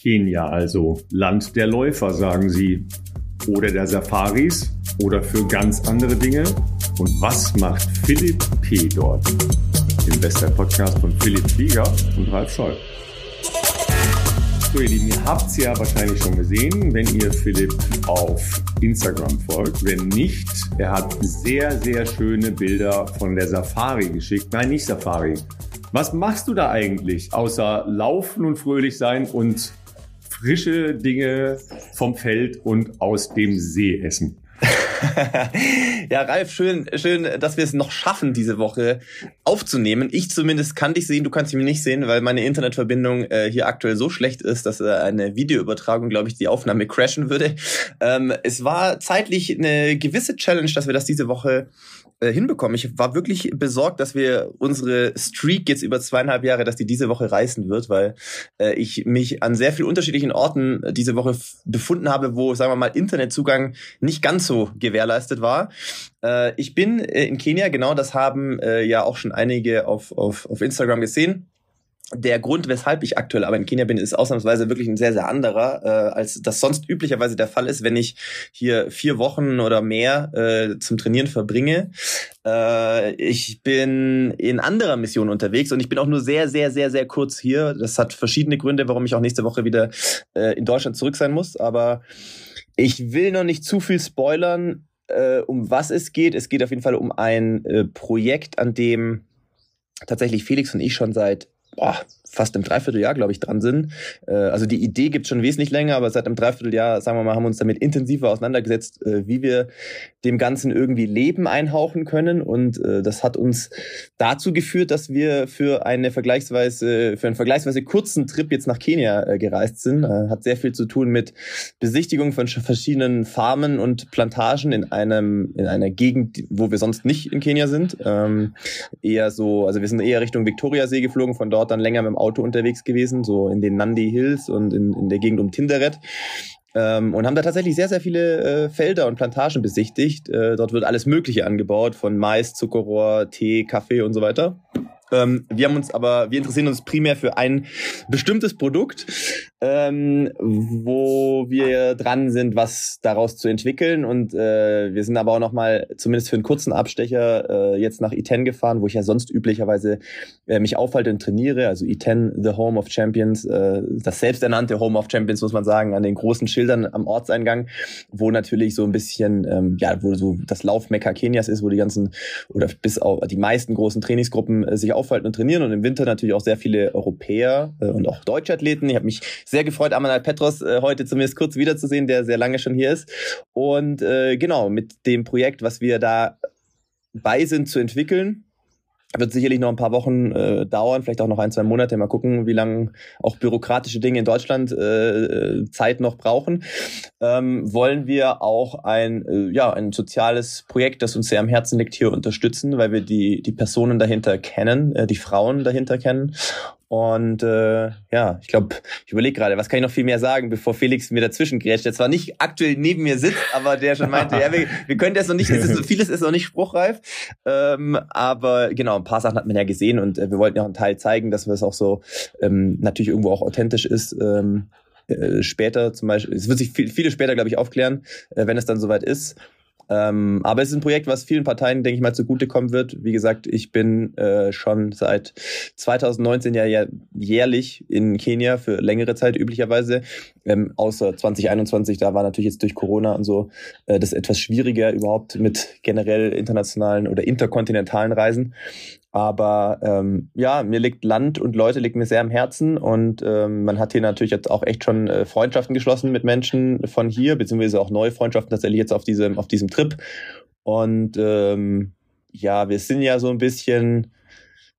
Kenia also, Land der Läufer, sagen sie. Oder der Safaris oder für ganz andere Dinge. Und was macht Philipp P. dort? Im Bester Podcast von Philipp Flieger und Ralf Scholl. So, ihr Lieben, ihr habt es ja wahrscheinlich schon gesehen, wenn ihr Philipp auf Instagram folgt. Wenn nicht, er hat sehr, sehr schöne Bilder von der Safari geschickt. Nein, nicht Safari. Was machst du da eigentlich, außer laufen und fröhlich sein und frische Dinge vom Feld und aus dem See essen? ja, Ralf, schön, schön, dass wir es noch schaffen, diese Woche aufzunehmen. Ich zumindest kann dich sehen, du kannst mich nicht sehen, weil meine Internetverbindung äh, hier aktuell so schlecht ist, dass äh, eine Videoübertragung, glaube ich, die Aufnahme crashen würde. Ähm, es war zeitlich eine gewisse Challenge, dass wir das diese Woche äh, hinbekommen. Ich war wirklich besorgt, dass wir unsere Streak jetzt über zweieinhalb Jahre, dass die diese Woche reißen wird, weil äh, ich mich an sehr vielen unterschiedlichen Orten äh, diese Woche befunden habe, wo, sagen wir mal, Internetzugang nicht ganz so gewährleistet war. Äh, ich bin äh, in Kenia, genau das haben ja auch schon einige auf, auf, auf Instagram gesehen der Grund, weshalb ich aktuell aber in Kenia bin, ist ausnahmsweise wirklich ein sehr, sehr anderer, äh, als das sonst üblicherweise der Fall ist, wenn ich hier vier Wochen oder mehr äh, zum Trainieren verbringe. Äh, ich bin in anderer Mission unterwegs und ich bin auch nur sehr, sehr, sehr, sehr kurz hier. Das hat verschiedene Gründe, warum ich auch nächste Woche wieder äh, in Deutschland zurück sein muss. Aber ich will noch nicht zu viel spoilern, äh, um was es geht. Es geht auf jeden Fall um ein äh, Projekt, an dem tatsächlich Felix und ich schon seit boah, fast im Dreivierteljahr, glaube ich, dran sind. Äh, also die Idee gibt schon wesentlich länger, aber seit einem Dreivierteljahr, sagen wir mal, haben wir uns damit intensiver auseinandergesetzt, äh, wie wir dem Ganzen irgendwie Leben einhauchen können. Und äh, das hat uns dazu geführt, dass wir für eine vergleichsweise, für einen vergleichsweise kurzen Trip jetzt nach Kenia gereist sind. Hat sehr viel zu tun mit Besichtigung von verschiedenen Farmen und Plantagen in einem, in einer Gegend, wo wir sonst nicht in Kenia sind. Ähm, eher so, also wir sind eher Richtung Viktoriasee geflogen, von dort dann länger mit dem Auto unterwegs gewesen, so in den Nandi Hills und in, in der Gegend um Tinderet. Ähm, und haben da tatsächlich sehr, sehr viele äh, Felder und Plantagen besichtigt. Äh, dort wird alles Mögliche angebaut, von Mais, Zuckerrohr, Tee, Kaffee und so weiter. Ähm, wir haben uns aber, wir interessieren uns primär für ein bestimmtes Produkt, ähm, wo wir dran sind, was daraus zu entwickeln. Und äh, wir sind aber auch noch mal, zumindest für einen kurzen Abstecher, äh, jetzt nach Iten gefahren, wo ich ja sonst üblicherweise äh, mich aufhalte und trainiere. Also Iten, the Home of Champions, äh, das selbsternannte Home of Champions, muss man sagen, an den großen Schildern am Ortseingang, wo natürlich so ein bisschen, ähm, ja, wo so das Laufmecker Kenias ist, wo die ganzen oder bis auf die meisten großen Trainingsgruppen äh, sich aufhalten und trainieren und im Winter natürlich auch sehr viele Europäer äh, und auch Deutsche Athleten. Ich habe mich sehr gefreut, Amanal Petros äh, heute zumindest kurz wiederzusehen, der sehr lange schon hier ist. Und äh, genau, mit dem Projekt, was wir da bei sind zu entwickeln, wird sicherlich noch ein paar Wochen äh, dauern, vielleicht auch noch ein, zwei Monate. Mal gucken, wie lange auch bürokratische Dinge in Deutschland äh, Zeit noch brauchen. Ähm, wollen wir auch ein, äh, ja, ein soziales Projekt, das uns sehr am Herzen liegt, hier unterstützen, weil wir die, die Personen dahinter kennen, äh, die Frauen dahinter kennen und äh, ja, ich glaube, ich überlege gerade, was kann ich noch viel mehr sagen, bevor Felix mir dazwischen grätscht, der zwar nicht aktuell neben mir sitzt, aber der schon meinte, ja, wir, wir können das noch nicht, ist so vieles ist noch nicht spruchreif. Ähm, aber genau, ein paar Sachen hat man ja gesehen und äh, wir wollten ja auch einen Teil zeigen, dass es auch so ähm, natürlich irgendwo auch authentisch ist. Ähm, äh, später zum Beispiel, es wird sich viel, viele später, glaube ich, aufklären, äh, wenn es dann soweit ist. Ähm, aber es ist ein Projekt, was vielen Parteien, denke ich mal, zugutekommen wird. Wie gesagt, ich bin äh, schon seit 2019 ja jährlich in Kenia für längere Zeit üblicherweise. Ähm, außer 2021, da war natürlich jetzt durch Corona und so äh, das etwas schwieriger überhaupt mit generell internationalen oder interkontinentalen Reisen. Aber ähm, ja, mir liegt Land und Leute liegt mir sehr am Herzen und ähm, man hat hier natürlich jetzt auch echt schon äh, Freundschaften geschlossen mit Menschen von hier, beziehungsweise auch neue Freundschaften tatsächlich jetzt auf diesem, auf diesem Trip. Und ähm, ja, wir sind ja so ein bisschen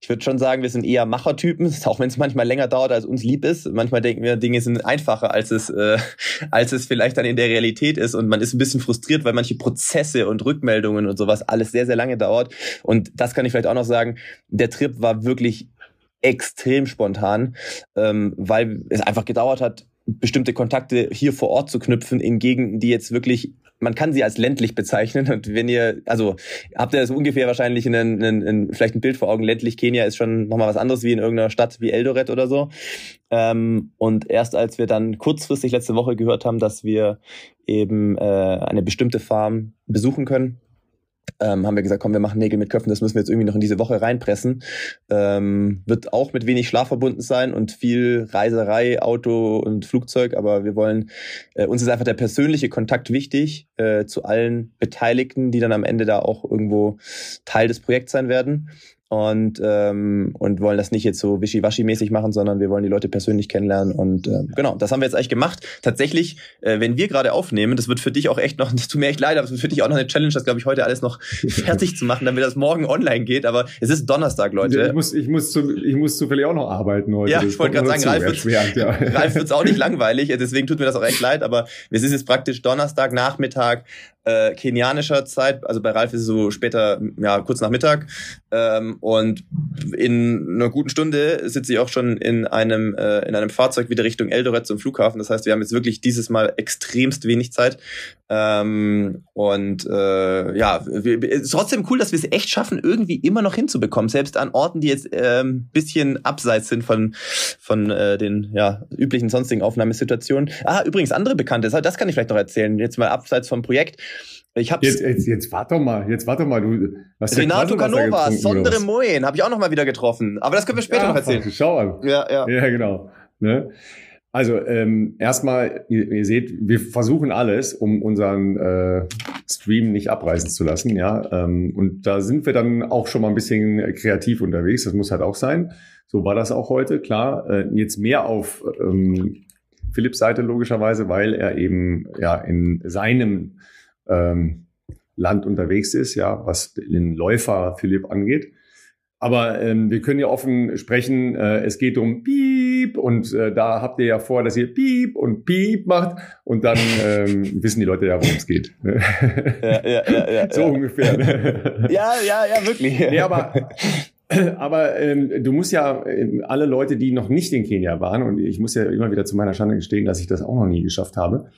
ich würde schon sagen, wir sind eher Machertypen, auch wenn es manchmal länger dauert, als uns lieb ist. Manchmal denken wir, Dinge sind einfacher, als es, äh, als es vielleicht dann in der Realität ist. Und man ist ein bisschen frustriert, weil manche Prozesse und Rückmeldungen und sowas alles sehr, sehr lange dauert. Und das kann ich vielleicht auch noch sagen. Der Trip war wirklich extrem spontan, ähm, weil es einfach gedauert hat, bestimmte Kontakte hier vor Ort zu knüpfen in Gegenden, die jetzt wirklich man kann sie als ländlich bezeichnen. Und wenn ihr, also habt ihr das ungefähr wahrscheinlich in, in, in vielleicht ein Bild vor Augen. Ländlich Kenia ist schon nochmal was anderes wie in irgendeiner Stadt wie Eldoret oder so. Ähm, und erst als wir dann kurzfristig letzte Woche gehört haben, dass wir eben äh, eine bestimmte Farm besuchen können, ähm, haben wir gesagt, komm, wir machen Nägel mit Köpfen, das müssen wir jetzt irgendwie noch in diese Woche reinpressen. Ähm, wird auch mit wenig Schlaf verbunden sein und viel Reiserei, Auto und Flugzeug, aber wir wollen, äh, uns ist einfach der persönliche Kontakt wichtig äh, zu allen Beteiligten, die dann am Ende da auch irgendwo Teil des Projekts sein werden und, ähm, und wollen das nicht jetzt so wischiwaschi-mäßig machen, sondern wir wollen die Leute persönlich kennenlernen. Und ähm, genau, das haben wir jetzt eigentlich gemacht. Tatsächlich, äh, wenn wir gerade aufnehmen, das wird für dich auch echt noch, das tut mir echt leid, aber es wird für dich auch noch eine Challenge, das glaube ich heute alles noch fertig zu machen, damit das morgen online geht. Aber es ist Donnerstag, Leute. Ich muss, ich muss, zu, ich muss zufällig auch noch arbeiten heute. Ja, ich wollte gerade sagen, Ralf wird ja. Ralf wird's auch nicht langweilig, deswegen tut mir das auch echt leid, aber es ist jetzt praktisch Donnerstag, Nachmittag, äh, kenianischer Zeit, also bei Ralf ist es so später, ja, kurz nach Mittag. Ähm, und in einer guten Stunde sitze ich auch schon in einem, äh, in einem Fahrzeug wieder Richtung Eldoret zum Flughafen. Das heißt, wir haben jetzt wirklich dieses Mal extremst wenig Zeit. Ähm, und äh, ja, wir, ist trotzdem cool, dass wir es echt schaffen, irgendwie immer noch hinzubekommen, selbst an Orten, die jetzt ähm, bisschen abseits sind von von äh, den ja üblichen sonstigen Aufnahmesituationen. Ah, übrigens andere Bekannte, das kann ich vielleicht noch erzählen. Jetzt mal abseits vom Projekt. Ich hab's jetzt, jetzt, jetzt warte mal, jetzt warte mal. Du, was Renato Canova, Sondere Moen, habe ich auch noch mal wieder getroffen. Aber das können wir später ja, noch erzählen. Schau an. Ja, ja. Ja, genau. Ne? Also ähm, erstmal, ihr, ihr, seht, wir versuchen alles, um unseren äh, Stream nicht abreißen zu lassen, ja. Ähm, und da sind wir dann auch schon mal ein bisschen kreativ unterwegs. Das muss halt auch sein. So war das auch heute, klar. Äh, jetzt mehr auf ähm, Philipps Seite logischerweise, weil er eben ja in seinem ähm, Land unterwegs ist, ja, was den Läufer Philipp angeht. Aber ähm, wir können ja offen sprechen. Äh, es geht um Piep und äh, da habt ihr ja vor, dass ihr Piep und Piep macht und dann ähm, wissen die Leute ja, worum es geht. Ja, ja, ja, ja, so ja. ungefähr. Ja, ja, ja, wirklich. Nee, aber aber ähm, du musst ja äh, alle Leute, die noch nicht in Kenia waren, und ich muss ja immer wieder zu meiner Schande gestehen, dass ich das auch noch nie geschafft habe,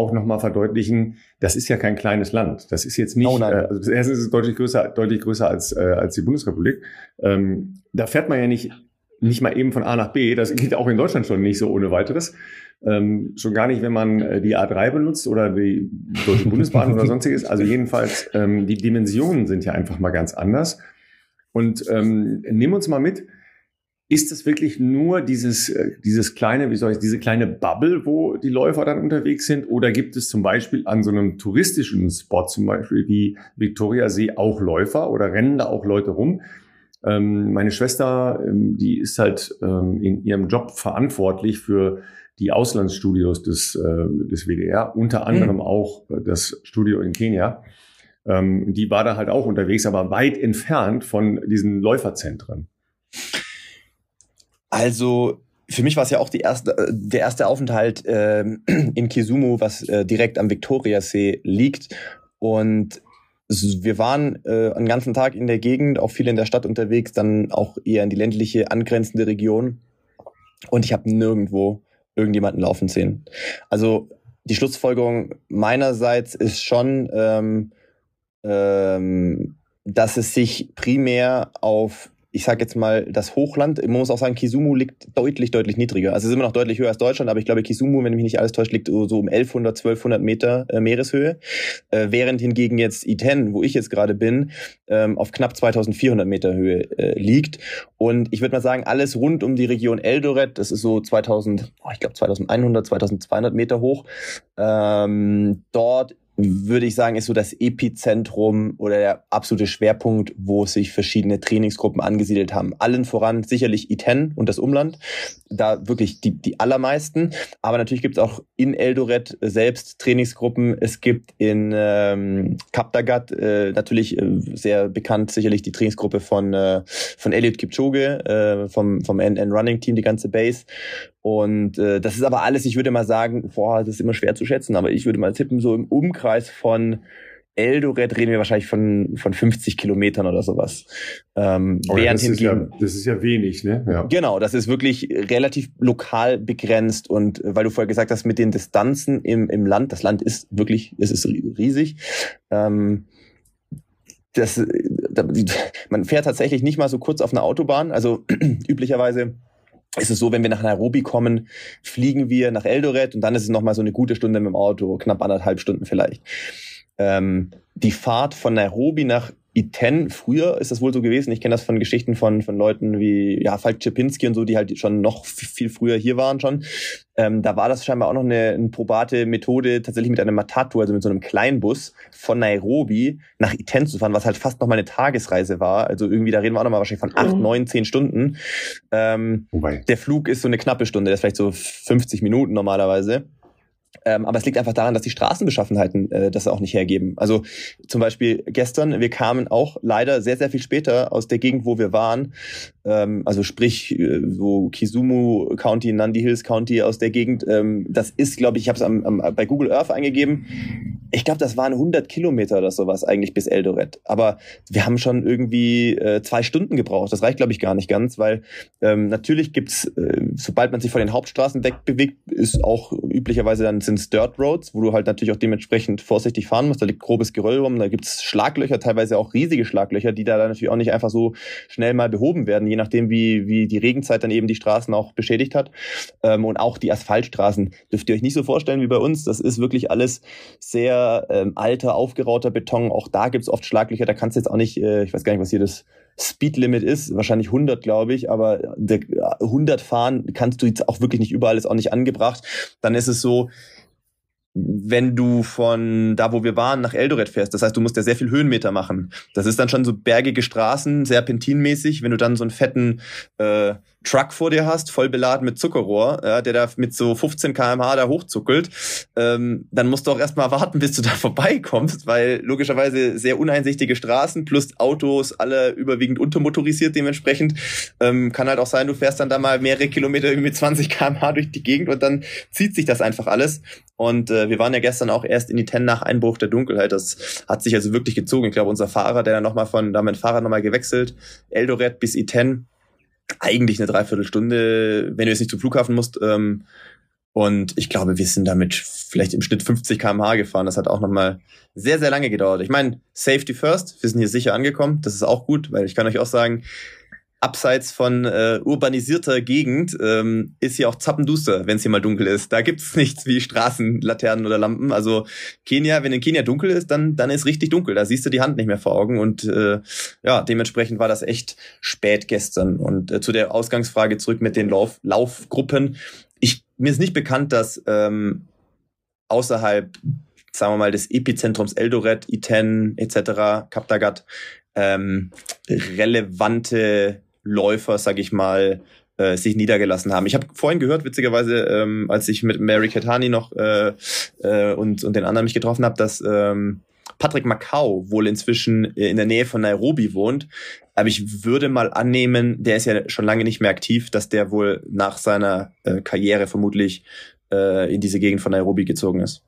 auch nochmal verdeutlichen, das ist ja kein kleines Land. Das ist jetzt nicht, oh äh, also erstens ist es deutlich größer, deutlich größer als, äh, als die Bundesrepublik. Ähm, da fährt man ja nicht, nicht mal eben von A nach B. Das geht auch in Deutschland schon nicht so ohne weiteres. Ähm, schon gar nicht, wenn man äh, die A3 benutzt oder die Deutsche Bundesbahn oder sonstiges. Also jedenfalls, ähm, die Dimensionen sind ja einfach mal ganz anders. Und ähm, nimm uns mal mit, ist es wirklich nur dieses, äh, dieses kleine, wie soll ich, diese kleine Bubble, wo die Läufer dann unterwegs sind? Oder gibt es zum Beispiel an so einem touristischen Spot, zum Beispiel wie Victoria See, auch Läufer oder rennen da auch Leute rum? Ähm, meine Schwester, ähm, die ist halt ähm, in ihrem Job verantwortlich für die Auslandsstudios des, äh, des WDR, unter anderem mhm. auch äh, das Studio in Kenia. Ähm, die war da halt auch unterwegs, aber weit entfernt von diesen Läuferzentren. Also für mich war es ja auch die erste, äh, der erste Aufenthalt äh, in Kisumu, was äh, direkt am Viktoriasee liegt. Und wir waren äh, einen ganzen Tag in der Gegend, auch viel in der Stadt unterwegs, dann auch eher in die ländliche angrenzende Region. Und ich habe nirgendwo irgendjemanden laufen sehen. Also die Schlussfolgerung meinerseits ist schon, ähm, ähm, dass es sich primär auf ich sage jetzt mal, das Hochland, man muss auch sagen, Kisumu liegt deutlich, deutlich niedriger. Also es ist immer noch deutlich höher als Deutschland, aber ich glaube, Kisumu, wenn mich nicht alles täuscht, liegt so um 1100, 1200 Meter äh, Meereshöhe. Äh, während hingegen jetzt Iten, wo ich jetzt gerade bin, ähm, auf knapp 2400 Meter Höhe äh, liegt. Und ich würde mal sagen, alles rund um die Region Eldoret, das ist so 2000, oh, ich glaube 2100, 2200 Meter hoch. Ähm, dort würde ich sagen, ist so das Epizentrum oder der absolute Schwerpunkt, wo sich verschiedene Trainingsgruppen angesiedelt haben. Allen voran sicherlich Iten und das Umland, da wirklich die, die allermeisten. Aber natürlich gibt es auch in Eldoret selbst Trainingsgruppen. Es gibt in ähm, Kaptagat äh, natürlich äh, sehr bekannt sicherlich die Trainingsgruppe von, äh, von Elliot Kipchoge, äh, vom, vom NN Running Team, die ganze Base. Und äh, das ist aber alles, ich würde mal sagen, boah, das ist immer schwer zu schätzen, aber ich würde mal tippen, so im Umkreis von Eldoret reden wir wahrscheinlich von, von 50 Kilometern oder sowas. Ähm, oh, während das, ist ja, das ist ja wenig, ne? Ja. Genau, das ist wirklich relativ lokal begrenzt und weil du vorher gesagt hast, mit den Distanzen im, im Land, das Land ist wirklich, es ist riesig. Ähm, das, man fährt tatsächlich nicht mal so kurz auf einer Autobahn. Also üblicherweise ist es so, wenn wir nach Nairobi kommen, fliegen wir nach Eldoret und dann ist es nochmal so eine gute Stunde mit dem Auto, knapp anderthalb Stunden vielleicht. Ähm, die Fahrt von Nairobi nach Iten, früher ist das wohl so gewesen, ich kenne das von Geschichten von, von Leuten wie ja, Falk Czepinski und so, die halt schon noch viel früher hier waren schon. Ähm, da war das scheinbar auch noch eine, eine probate Methode, tatsächlich mit einem Matatu, also mit so einem Kleinbus von Nairobi nach Iten zu fahren, was halt fast noch mal eine Tagesreise war. Also irgendwie, da reden wir auch noch mal wahrscheinlich von acht, mhm. neun, zehn Stunden. Ähm, Der Flug ist so eine knappe Stunde, das ist vielleicht so 50 Minuten normalerweise. Ähm, aber es liegt einfach daran, dass die Straßenbeschaffenheiten äh, das auch nicht hergeben. Also zum Beispiel gestern, wir kamen auch leider sehr, sehr viel später aus der Gegend, wo wir waren. Ähm, also sprich, äh, so Kisumu County, Nandi Hills County aus der Gegend. Ähm, das ist, glaube ich, ich habe es bei Google Earth eingegeben. Ich glaube, das waren 100 Kilometer oder sowas eigentlich bis Eldoret. Aber wir haben schon irgendwie äh, zwei Stunden gebraucht. Das reicht, glaube ich, gar nicht ganz, weil ähm, natürlich gibt's, äh, sobald man sich von den Hauptstraßen wegbewegt, ist auch üblicherweise dann sind Dirt Roads, wo du halt natürlich auch dementsprechend vorsichtig fahren musst. Da liegt grobes Geröll rum, da gibt's Schlaglöcher, teilweise auch riesige Schlaglöcher, die da dann natürlich auch nicht einfach so schnell mal behoben werden, je nachdem, wie, wie die Regenzeit dann eben die Straßen auch beschädigt hat. Ähm, und auch die Asphaltstraßen dürft ihr euch nicht so vorstellen wie bei uns. Das ist wirklich alles sehr ähm, alter, aufgerauter Beton. Auch da gibt's oft Schlaglöcher, da kannst du jetzt auch nicht, äh, ich weiß gar nicht, was hier das Speedlimit ist, wahrscheinlich 100, glaube ich, aber 100 fahren kannst du jetzt auch wirklich nicht überall, ist auch nicht angebracht. Dann ist es so, wenn du von da, wo wir waren, nach Eldoret fährst. Das heißt, du musst ja sehr viel Höhenmeter machen. Das ist dann schon so bergige Straßen, serpentinmäßig. Wenn du dann so einen fetten äh, Truck vor dir hast, voll beladen mit Zuckerrohr, ja, der da mit so 15 kmh da hochzuckelt, ähm, dann musst du auch erstmal warten, bis du da vorbeikommst, weil logischerweise sehr uneinsichtige Straßen plus Autos, alle überwiegend untermotorisiert dementsprechend. Ähm, kann halt auch sein, du fährst dann da mal mehrere Kilometer irgendwie mit 20 kmh durch die Gegend und dann zieht sich das einfach alles. Und äh, wir waren ja gestern auch erst in die Ten nach Einbruch der Dunkelheit. Das hat sich also wirklich gezogen. Ich glaube, unser Fahrer, der dann nochmal von, da mit dem Fahrrad nochmal gewechselt, Eldoret bis Iten, eigentlich eine Dreiviertelstunde, wenn du jetzt nicht zum Flughafen musst. Ähm, und ich glaube, wir sind damit vielleicht im Schnitt 50 km/h gefahren. Das hat auch nochmal sehr, sehr lange gedauert. Ich meine, Safety first. Wir sind hier sicher angekommen. Das ist auch gut, weil ich kann euch auch sagen, abseits von äh, urbanisierter Gegend ähm, ist hier auch zappenduster, wenn es hier mal dunkel ist. Da gibt's nichts wie Straßenlaternen oder Lampen. Also Kenia, wenn in Kenia dunkel ist, dann dann ist richtig dunkel. Da siehst du die Hand nicht mehr vor Augen und äh, ja, dementsprechend war das echt spät gestern. Und äh, zu der Ausgangsfrage zurück mit den Lauf Laufgruppen. Ich mir ist nicht bekannt, dass ähm, außerhalb sagen wir mal des Epizentrums Eldoret, Iten etc. Kaptagat ähm, relevante Läufer, sag ich mal, äh, sich niedergelassen haben. Ich habe vorhin gehört, witzigerweise, ähm, als ich mit Mary Katani noch äh, äh, und, und den anderen mich getroffen habe, dass ähm, Patrick Macau wohl inzwischen in der Nähe von Nairobi wohnt. Aber ich würde mal annehmen, der ist ja schon lange nicht mehr aktiv, dass der wohl nach seiner äh, Karriere vermutlich äh, in diese Gegend von Nairobi gezogen ist.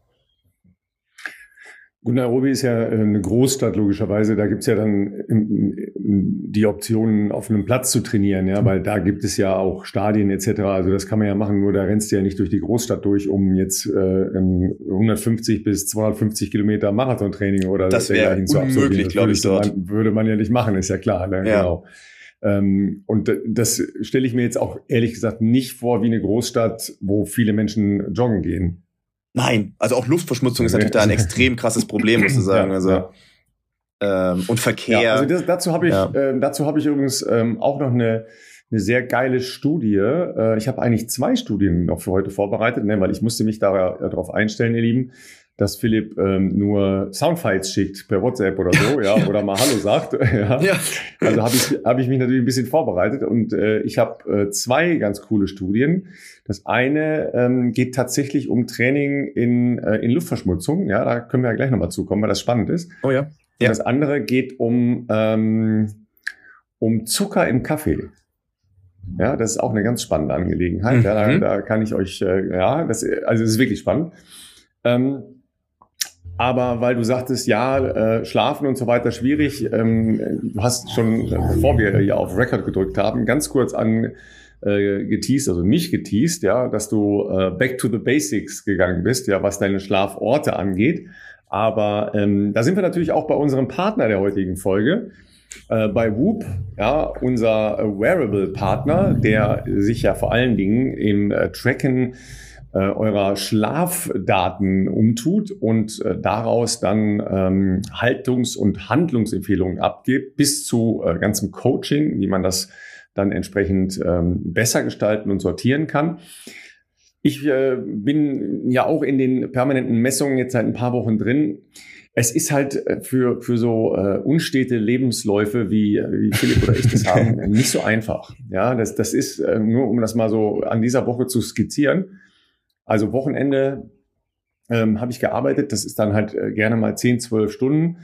Gut, Nairobi ist ja äh, eine Großstadt logischerweise. Da gibt's ja dann die Optionen, auf einem Platz zu trainieren, ja, weil da gibt es ja auch Stadien etc. Also das kann man ja machen, nur da rennst du ja nicht durch die Großstadt durch, um jetzt äh, 150 bis 250 Kilometer Marathontraining oder das wäre unmöglich, glaube ich, dort. Man, würde man ja nicht machen, ist ja klar. Ne? Ja. Genau. Ähm, und das stelle ich mir jetzt auch ehrlich gesagt nicht vor wie eine Großstadt, wo viele Menschen joggen gehen. Nein, also auch Luftverschmutzung ist natürlich da ein extrem krases Problem, muss ich sagen. Also ja. Ähm, und Verkehr. Ja, also das, dazu habe ich, äh, dazu habe ich übrigens ähm, auch noch eine eine sehr geile Studie. Äh, ich habe eigentlich zwei Studien noch für heute vorbereitet, ne, weil ich musste mich darauf einstellen, ihr Lieben dass Philipp ähm, nur Soundfiles schickt per WhatsApp oder so, ja, oder mal Hallo sagt. ja. ja. Also habe ich, hab ich mich natürlich ein bisschen vorbereitet und äh, ich habe äh, zwei ganz coole Studien. Das eine ähm, geht tatsächlich um Training in, äh, in Luftverschmutzung. Ja, da können wir ja gleich nochmal zukommen, weil das spannend ist. Oh ja. ja. Und das andere geht um, ähm, um Zucker im Kaffee. Ja, das ist auch eine ganz spannende Angelegenheit. Mhm. Ja, da, da kann ich euch, äh, ja, das, also das ist wirklich spannend. Ähm, Aber weil du sagtest, ja, äh, schlafen und so weiter schwierig, ähm, du hast schon, bevor wir hier auf Record gedrückt haben, ganz kurz an äh, geteased, also mich geteased, ja, dass du äh, back to the basics gegangen bist, ja, was deine Schlaforte angeht. Aber ähm, da sind wir natürlich auch bei unserem Partner der heutigen Folge, äh, bei Whoop, ja, unser Wearable-Partner, der sich ja vor allen Dingen im äh, Tracken äh, eurer Schlafdaten umtut und äh, daraus dann ähm, Haltungs- und Handlungsempfehlungen abgibt, bis zu äh, ganzem Coaching, wie man das dann entsprechend ähm, besser gestalten und sortieren kann. Ich äh, bin ja auch in den permanenten Messungen jetzt seit ein paar Wochen drin. Es ist halt äh, für, für so äh, unstete Lebensläufe, wie, wie Philipp oder ich das haben, nicht so einfach. Ja, das, das ist äh, nur, um das mal so an dieser Woche zu skizzieren. Also Wochenende ähm, habe ich gearbeitet. Das ist dann halt äh, gerne mal 10, 12 Stunden.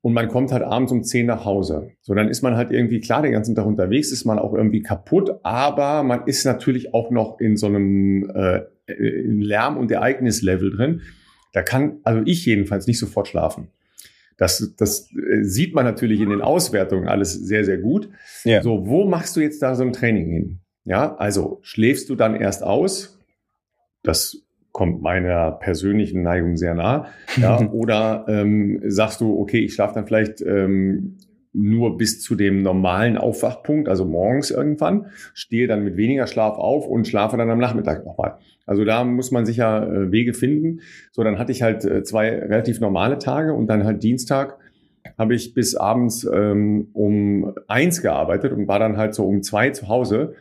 Und man kommt halt abends um 10 nach Hause. So, dann ist man halt irgendwie, klar, den ganzen Tag unterwegs, ist man auch irgendwie kaputt, aber man ist natürlich auch noch in so einem äh, Lärm- und Ereignislevel drin. Da kann, also ich jedenfalls nicht sofort schlafen. Das, das äh, sieht man natürlich in den Auswertungen alles sehr, sehr gut. Ja. So, wo machst du jetzt da so ein Training hin? Ja, also schläfst du dann erst aus? Das kommt meiner persönlichen Neigung sehr nah. Ja, oder ähm, sagst du, okay, ich schlafe dann vielleicht ähm, nur bis zu dem normalen Aufwachpunkt, also morgens irgendwann, stehe dann mit weniger Schlaf auf und schlafe dann am Nachmittag nochmal. Also da muss man sicher äh, Wege finden. So, dann hatte ich halt äh, zwei relativ normale Tage und dann halt Dienstag habe ich bis abends ähm, um eins gearbeitet und war dann halt so um zwei zu Hause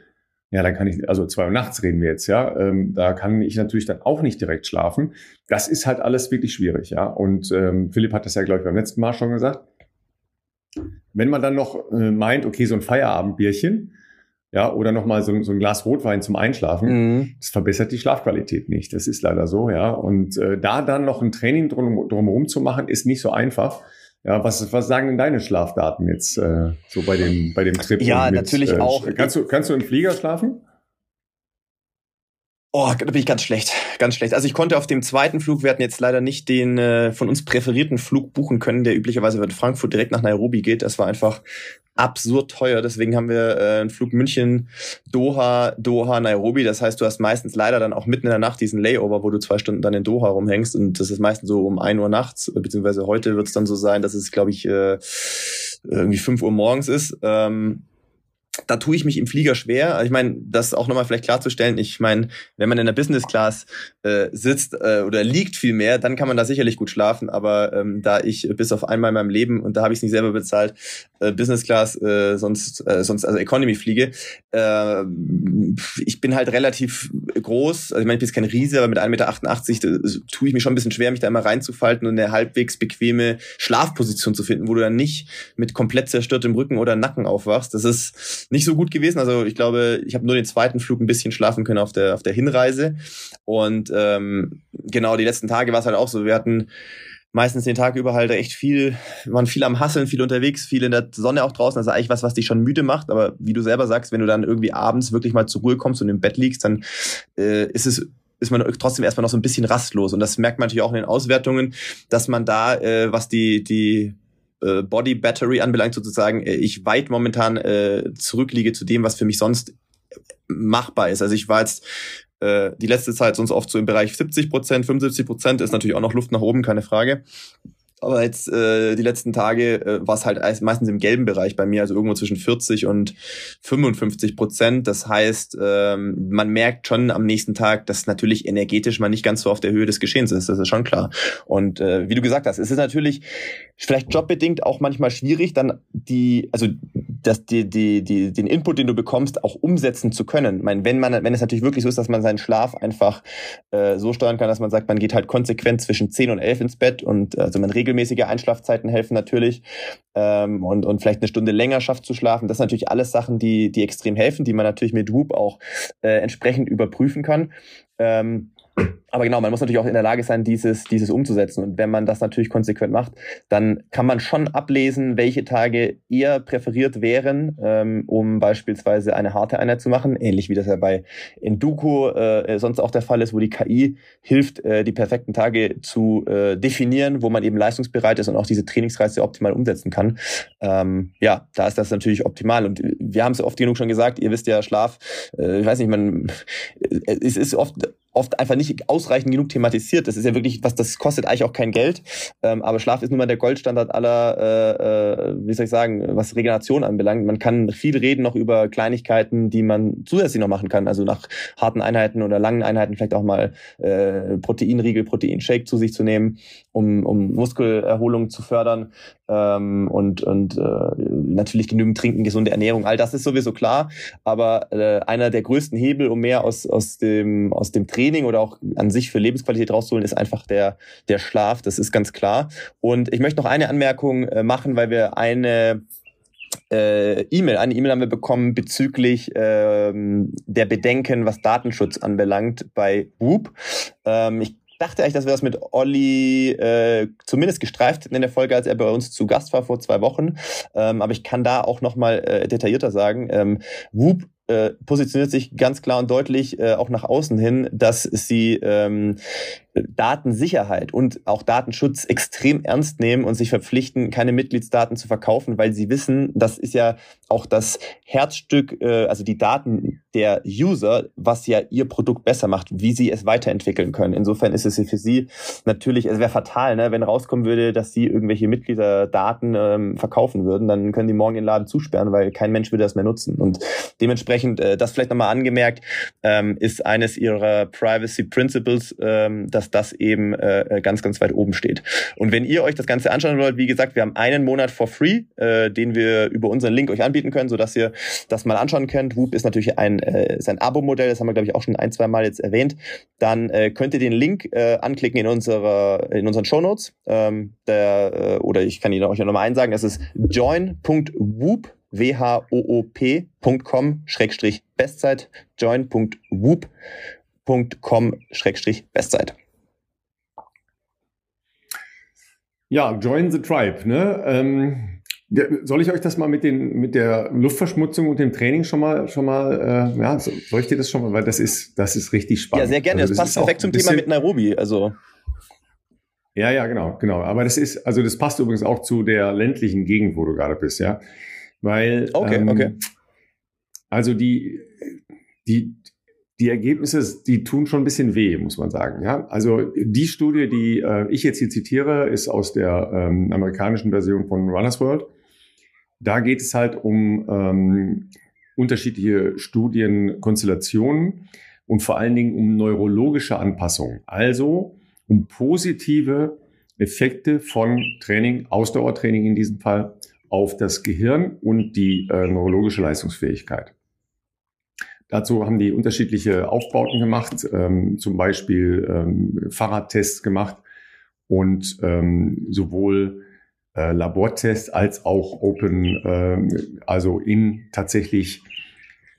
ja, dann kann ich, also zwei Uhr nachts reden wir jetzt, ja, ähm, da kann ich natürlich dann auch nicht direkt schlafen. Das ist halt alles wirklich schwierig, ja. Und ähm, Philipp hat das ja, glaube ich, beim letzten Mal schon gesagt. Wenn man dann noch äh, meint, okay, so ein Feierabendbierchen, ja, oder nochmal so, so ein Glas Rotwein zum Einschlafen, mhm. das verbessert die Schlafqualität nicht. Das ist leider so, ja. Und äh, da dann noch ein Training drum, drumherum zu machen, ist nicht so einfach. Ja, was, was sagen denn deine Schlafdaten jetzt äh, so bei dem, bei dem Trip? Ja, natürlich äh, auch. Kannst du, kannst du im Flieger schlafen? Oh, da bin ich ganz schlecht, ganz schlecht. Also ich konnte auf dem zweiten Flug, wir hatten jetzt leider nicht den äh, von uns präferierten Flug buchen können, der üblicherweise von Frankfurt direkt nach Nairobi geht. Das war einfach absurd teuer. Deswegen haben wir äh, einen Flug München, Doha, Doha, Nairobi. Das heißt, du hast meistens leider dann auch mitten in der Nacht diesen Layover, wo du zwei Stunden dann in Doha rumhängst. Und das ist meistens so um ein Uhr nachts, beziehungsweise heute wird es dann so sein, dass es, glaube ich, äh, irgendwie fünf Uhr morgens ist. Ähm, da tue ich mich im Flieger schwer. Also ich meine, das auch nochmal vielleicht klarzustellen. Ich meine, wenn man in der Business Class äh, sitzt äh, oder liegt viel mehr, dann kann man da sicherlich gut schlafen. Aber ähm, da ich bis auf einmal in meinem Leben und da habe ich es nicht selber bezahlt, äh, Business Class, äh, sonst äh, sonst also Economy fliege, äh, ich bin halt relativ groß. Also ich meine, ich bin jetzt kein Riese, aber mit 1,88 Meter tue ich mir schon ein bisschen schwer, mich da immer reinzufalten und eine halbwegs bequeme Schlafposition zu finden, wo du dann nicht mit komplett zerstörtem Rücken oder Nacken aufwachst. Das ist nicht so gut gewesen. Also ich glaube, ich habe nur den zweiten Flug ein bisschen schlafen können auf der, auf der Hinreise. Und ähm, genau, die letzten Tage war es halt auch so. Wir hatten meistens den Tag über halt echt viel, waren viel am Hasseln, viel unterwegs, viel in der Sonne auch draußen. Ist eigentlich was, was dich schon müde macht. Aber wie du selber sagst, wenn du dann irgendwie abends wirklich mal zur Ruhe kommst und im Bett liegst, dann äh, ist es ist man trotzdem erstmal noch so ein bisschen rastlos. Und das merkt man natürlich auch in den Auswertungen, dass man da, äh, was die, die äh, Body Battery anbelangt, sozusagen, äh, ich weit momentan äh, zurückliege zu dem, was für mich sonst machbar ist. Also ich war jetzt äh, die letzte Zeit sonst oft so im Bereich 70 Prozent, 75 Prozent, ist natürlich auch noch Luft nach oben, keine Frage. Aber jetzt äh, die letzten Tage äh, war es halt meistens im gelben Bereich bei mir, also irgendwo zwischen 40 und 55 Prozent. Das heißt, ähm, man merkt schon am nächsten Tag, dass natürlich energetisch man nicht ganz so auf der Höhe des Geschehens ist. Das ist schon klar. Und äh, wie du gesagt hast, es ist natürlich vielleicht jobbedingt auch manchmal schwierig, dann die, also das, die, die, die, den Input, den du bekommst, auch umsetzen zu können. Ich meine, wenn man, wenn es natürlich wirklich so ist, dass man seinen Schlaf einfach äh, so steuern kann, dass man sagt, man geht halt konsequent zwischen 10 und 11 ins Bett und also man regelmäßige Einschlafzeiten helfen natürlich ähm, und, und vielleicht eine Stunde länger schafft zu schlafen. Das sind natürlich alles Sachen, die, die extrem helfen, die man natürlich mit Whoop auch äh, entsprechend überprüfen kann. Ähm, Aber genau, man muss natürlich auch in der Lage sein, dieses, dieses umzusetzen. Und wenn man das natürlich konsequent macht, dann kann man schon ablesen, welche Tage eher präferiert wären, ähm, um beispielsweise eine harte Einheit zu machen. Ähnlich wie das ja bei Enduko äh, sonst auch der Fall ist, wo die KI hilft, äh, die perfekten Tage zu äh, definieren, wo man eben leistungsbereit ist und auch diese Trainingsreize optimal umsetzen kann. Ähm, ja, da ist das natürlich optimal. Und wir haben es oft genug schon gesagt, ihr wisst ja, Schlaf, äh, ich weiß nicht, man, es ist oft oft einfach nicht ausreichend genug thematisiert. Das ist ja wirklich, was das kostet eigentlich auch kein Geld. Ähm, aber Schlaf ist nun mal der Goldstandard aller, äh, äh, wie soll ich sagen, was Regeneration anbelangt. Man kann viel reden noch über Kleinigkeiten, die man zusätzlich noch machen kann. Also nach harten Einheiten oder langen Einheiten vielleicht auch mal äh, Proteinriegel, Proteinshake zu sich zu nehmen, um, um Muskelerholung zu fördern ähm, und, und äh, natürlich genügend trinken, gesunde Ernährung. All das ist sowieso klar. Aber äh, einer der größten Hebel, um mehr aus, aus, dem, aus dem Training Training oder auch an sich für Lebensqualität rauszuholen, ist einfach der, der Schlaf. Das ist ganz klar. Und ich möchte noch eine Anmerkung äh, machen, weil wir eine äh, E-Mail, eine E-Mail haben wir bekommen bezüglich ähm, der Bedenken, was Datenschutz anbelangt bei Whoop. Ähm, ich dachte eigentlich, dass wir das mit Olli äh, zumindest gestreift in der Folge, als er bei uns zu Gast war vor zwei Wochen. Ähm, aber ich kann da auch nochmal äh, detaillierter sagen. Ähm, Whoop äh, positioniert sich ganz klar und deutlich äh, auch nach außen hin, dass sie ähm, Datensicherheit und auch Datenschutz extrem ernst nehmen und sich verpflichten, keine Mitgliedsdaten zu verkaufen, weil sie wissen, das ist ja auch das Herzstück, äh, also die Daten der User, was ja ihr Produkt besser macht, wie sie es weiterentwickeln können. Insofern ist es für sie natürlich, es wäre fatal, ne, wenn rauskommen würde, dass sie irgendwelche Mitgliederdaten ähm, verkaufen würden, dann können die morgen den Laden zusperren, weil kein Mensch würde das mehr nutzen. Und dementsprechend, äh, das vielleicht nochmal angemerkt, ähm, ist eines ihrer Privacy Principles, ähm, dass das eben äh, ganz, ganz weit oben steht. Und wenn ihr euch das Ganze anschauen wollt, wie gesagt, wir haben einen Monat for free, äh, den wir über unseren Link euch anbieten können, sodass ihr das mal anschauen könnt. Whoop ist natürlich ein äh, ein Abo-Modell, das haben wir, glaube ich, auch schon ein, zwei Mal jetzt erwähnt, dann äh, könnt ihr den Link äh, anklicken in, unserer, in unseren Shownotes. Ähm, der, äh, oder ich kann Ihnen auch nochmal einsagen, das ist join.whoop whoop.com Schrägstrich Bestzeit join.whoop.com Schrägstrich Bestzeit. Ja, join the tribe. Ne? Ähm, soll ich euch das mal mit, den, mit der Luftverschmutzung und dem Training schon mal, schon mal, äh, ja, soll ich dir das schon mal, weil das ist, das ist richtig spannend. Ja, sehr gerne. Also das, das passt perfekt zum Thema mit Nairobi. Also ja, ja, genau, genau. Aber das ist, also das passt übrigens auch zu der ländlichen Gegend, wo du gerade bist, ja, weil okay, ähm, okay. Also die, die, die Ergebnisse, die tun schon ein bisschen weh, muss man sagen. Ja, also die Studie, die äh, ich jetzt hier zitiere, ist aus der ähm, amerikanischen Version von Runners World. Da geht es halt um ähm, unterschiedliche Studienkonstellationen und vor allen Dingen um neurologische Anpassungen. Also um positive Effekte von Training, Ausdauertraining in diesem Fall, auf das Gehirn und die äh, neurologische Leistungsfähigkeit. Dazu haben die unterschiedliche Aufbauten gemacht, ähm, zum Beispiel ähm, Fahrradtests gemacht und ähm, sowohl äh, Labortest als auch Open, äh, also in tatsächlich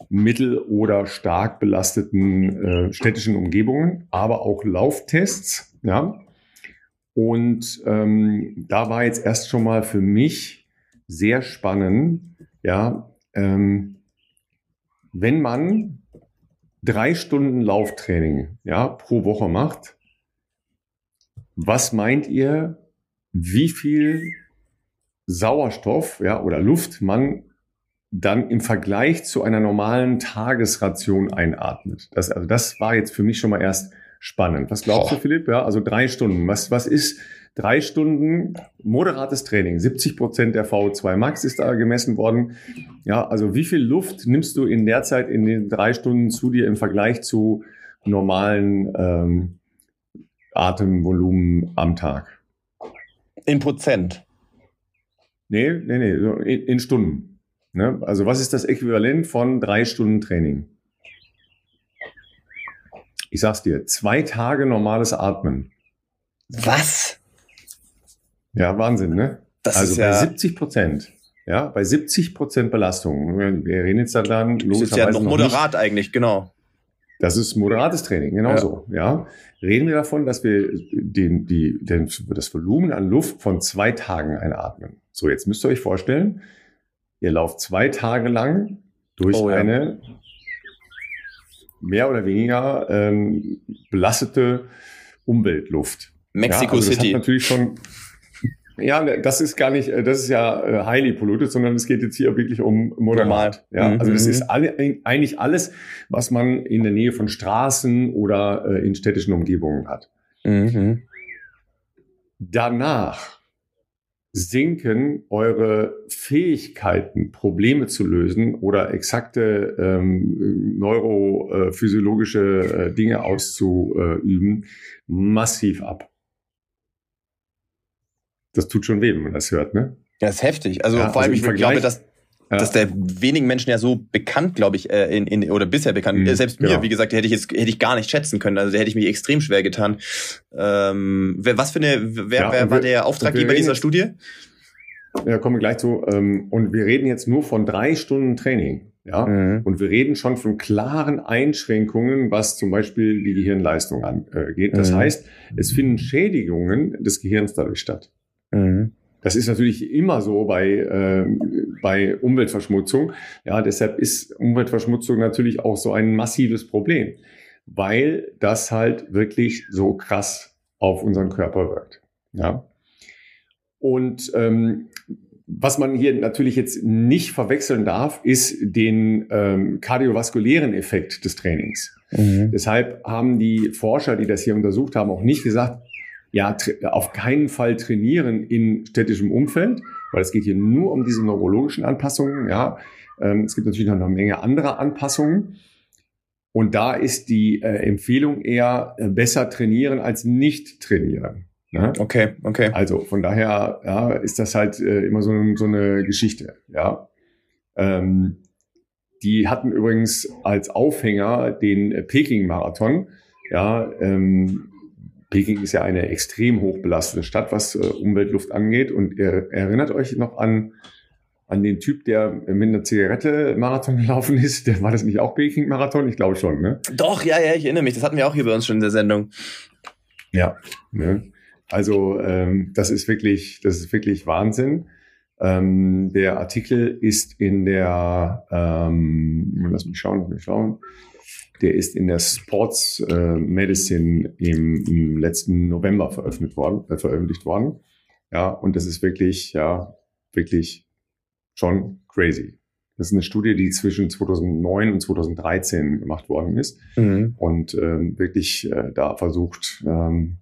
mittel- oder stark belasteten äh, städtischen Umgebungen, aber auch Lauftests. Ja. Und ähm, da war jetzt erst schon mal für mich sehr spannend, ja, ähm, wenn man drei Stunden Lauftraining ja, pro Woche macht, was meint ihr, wie viel Sauerstoff ja, oder Luft man dann im Vergleich zu einer normalen Tagesration einatmet. Das, also das war jetzt für mich schon mal erst spannend. Was glaubst Boah. du, Philipp? Ja, also drei Stunden. Was, was ist drei Stunden moderates Training? 70 Prozent der VO2 Max ist da gemessen worden. Ja, also wie viel Luft nimmst du in der Zeit in den drei Stunden zu dir im Vergleich zu normalen ähm, Atemvolumen am Tag? In Prozent. Nee, nee, nee, in, in Stunden. Ne? Also was ist das Äquivalent von drei Stunden Training? Ich sag's dir, zwei Tage normales Atmen. Was? Ja, Wahnsinn, ne? Das also ist ja bei 70 Prozent. Ja, bei 70 Prozent Belastung. Wir reden jetzt dann logischerweise. Das ist ja noch, noch moderat nicht, eigentlich, genau. Das ist moderates Training, genau ja. so. Ja. Reden wir davon, dass wir den, die, den, das Volumen an Luft von zwei Tagen einatmen. So, jetzt müsst ihr euch vorstellen, ihr lauft zwei Tage lang durch oh, ja. eine mehr oder weniger ähm, belastete Umweltluft. Mexico ja, also City. natürlich schon ja, das ist gar nicht, das ist ja äh, highly polluted, sondern es geht jetzt hier wirklich um moderat. Ja, mhm. also das ist alle, eigentlich alles, was man in der Nähe von Straßen oder äh, in städtischen Umgebungen hat. Mhm. Danach sinken eure Fähigkeiten, Probleme zu lösen oder exakte ähm, neurophysiologische äh, Dinge auszuüben, massiv ab das tut schon weh, wenn man das hört, ne? Das ist heftig. Also ja, vor allem, also ich glaube, dass ja. dass der wenigen Menschen ja so bekannt, glaube ich, äh, in, in, oder bisher bekannt. Mhm, Selbst mir, genau. wie gesagt, hätte ich jetzt hätte ich gar nicht schätzen können. Also hätte ich mich extrem schwer getan. Ähm, wer, was für eine, wer, ja, wer war der Auftraggeber dieser Studie? Ja, kommen wir gleich zu. Ähm, und wir reden jetzt nur von drei Stunden Training. Ja, mhm. und wir reden schon von klaren Einschränkungen, was zum Beispiel die Gehirnleistung angeht. Das mhm. heißt, es finden Schädigungen des Gehirns dadurch statt. Mhm. Das ist natürlich immer so bei, äh, bei Umweltverschmutzung. Ja, deshalb ist Umweltverschmutzung natürlich auch so ein massives Problem, weil das halt wirklich so krass auf unseren Körper wirkt. Ja. Und ähm, was man hier natürlich jetzt nicht verwechseln darf, ist den ähm, kardiovaskulären Effekt des Trainings. Mhm. Deshalb haben die Forscher, die das hier untersucht haben, auch nicht gesagt, ja, auf keinen Fall trainieren in städtischem Umfeld, weil es geht hier nur um diese neurologischen Anpassungen. Ja, ähm, es gibt natürlich noch eine Menge anderer Anpassungen. Und da ist die äh, Empfehlung eher äh, besser trainieren als nicht trainieren. Ne? Okay, okay. Also von daher ja, ist das halt äh, immer so, so eine Geschichte. Ja. Ähm, die hatten übrigens als Aufhänger den äh, Peking-Marathon. Ja, ähm, Peking ist ja eine extrem hoch belastete Stadt, was äh, Umweltluft angeht. Und ihr erinnert euch noch an, an den Typ, der mit einer Zigarette Marathon gelaufen ist. Der war das nicht auch Peking Marathon? Ich glaube schon, ne? Doch, ja, ja, ich erinnere mich. Das hatten wir auch hier bei uns schon in der Sendung. Ja, ne? Also ähm, das ist wirklich, das ist wirklich Wahnsinn. Ähm, der Artikel ist in der, ähm, lass mich schauen, lass mich schauen. Der ist in der Sports äh, Medicine im, im, letzten November veröffentlicht worden, äh, veröffentlicht worden. Ja, und das ist wirklich, ja, wirklich schon crazy. Das ist eine Studie, die zwischen 2009 und 2013 gemacht worden ist mhm. und ähm, wirklich äh, da versucht, ähm,